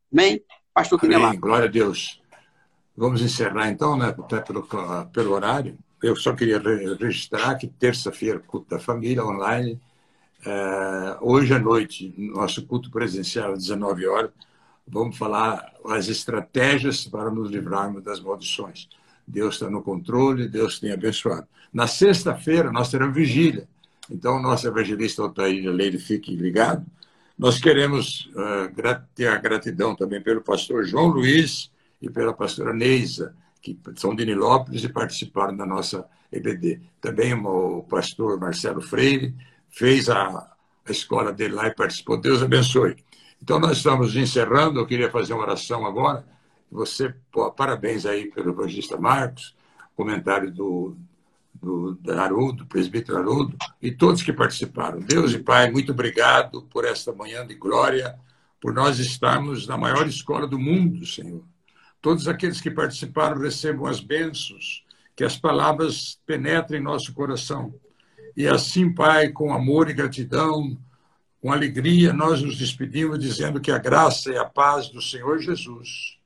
[SPEAKER 3] Amém?
[SPEAKER 2] Pastor Quinelá. Glória a Deus. Vamos encerrar então, né, até pelo, pelo horário. Eu só queria registrar que terça-feira, culto da família online. É, hoje à noite, nosso culto presencial às 19 horas, vamos falar as estratégias para nos livrarmos das maldições. Deus está no controle, Deus tem abençoado. Na sexta-feira, nós teremos vigília. Então, nosso evangelista Altair Leire, fique ligado. Nós queremos uh, ter a gratidão também pelo pastor João Luiz e pela pastora Neisa, que são de Nilópolis e participaram da nossa EBD. Também o pastor Marcelo Freire fez a, a escola dele lá e participou. Deus abençoe. Então, nós estamos encerrando. Eu queria fazer uma oração agora. Você, pô, parabéns aí pelo evangelista Marcos, comentário do, do, do presbítero Haroldo, e todos que participaram. Deus e Pai, muito obrigado por esta manhã de glória, por nós estarmos na maior escola do mundo, Senhor. Todos aqueles que participaram recebam as bênçãos, que as palavras penetrem em nosso coração. E assim, Pai, com amor e gratidão, com alegria, nós nos despedimos dizendo que a graça e a paz do Senhor Jesus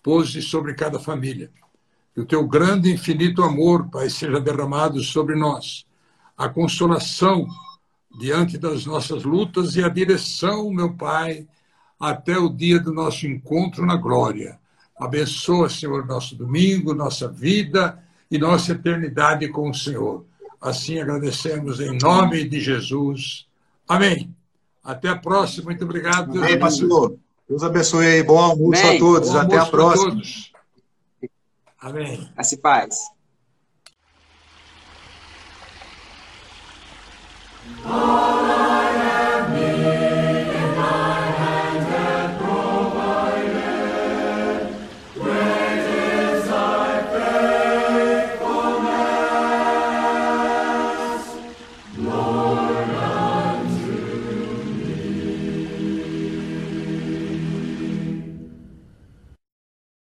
[SPEAKER 2] pose sobre cada família que o teu grande e infinito amor, Pai, seja derramado sobre nós. A consolação diante das nossas lutas e a direção, meu Pai, até o dia do nosso encontro na glória. Abençoa, Senhor, nosso domingo, nossa vida e nossa eternidade com o Senhor. Assim agradecemos em nome de Jesus. Amém. Até a próxima. Muito obrigado.
[SPEAKER 1] Deus Amém, pastor. Deus abençoe. Bom almoço Amém. a todos. Bom Até a próxima.
[SPEAKER 3] Amém. Assim paz.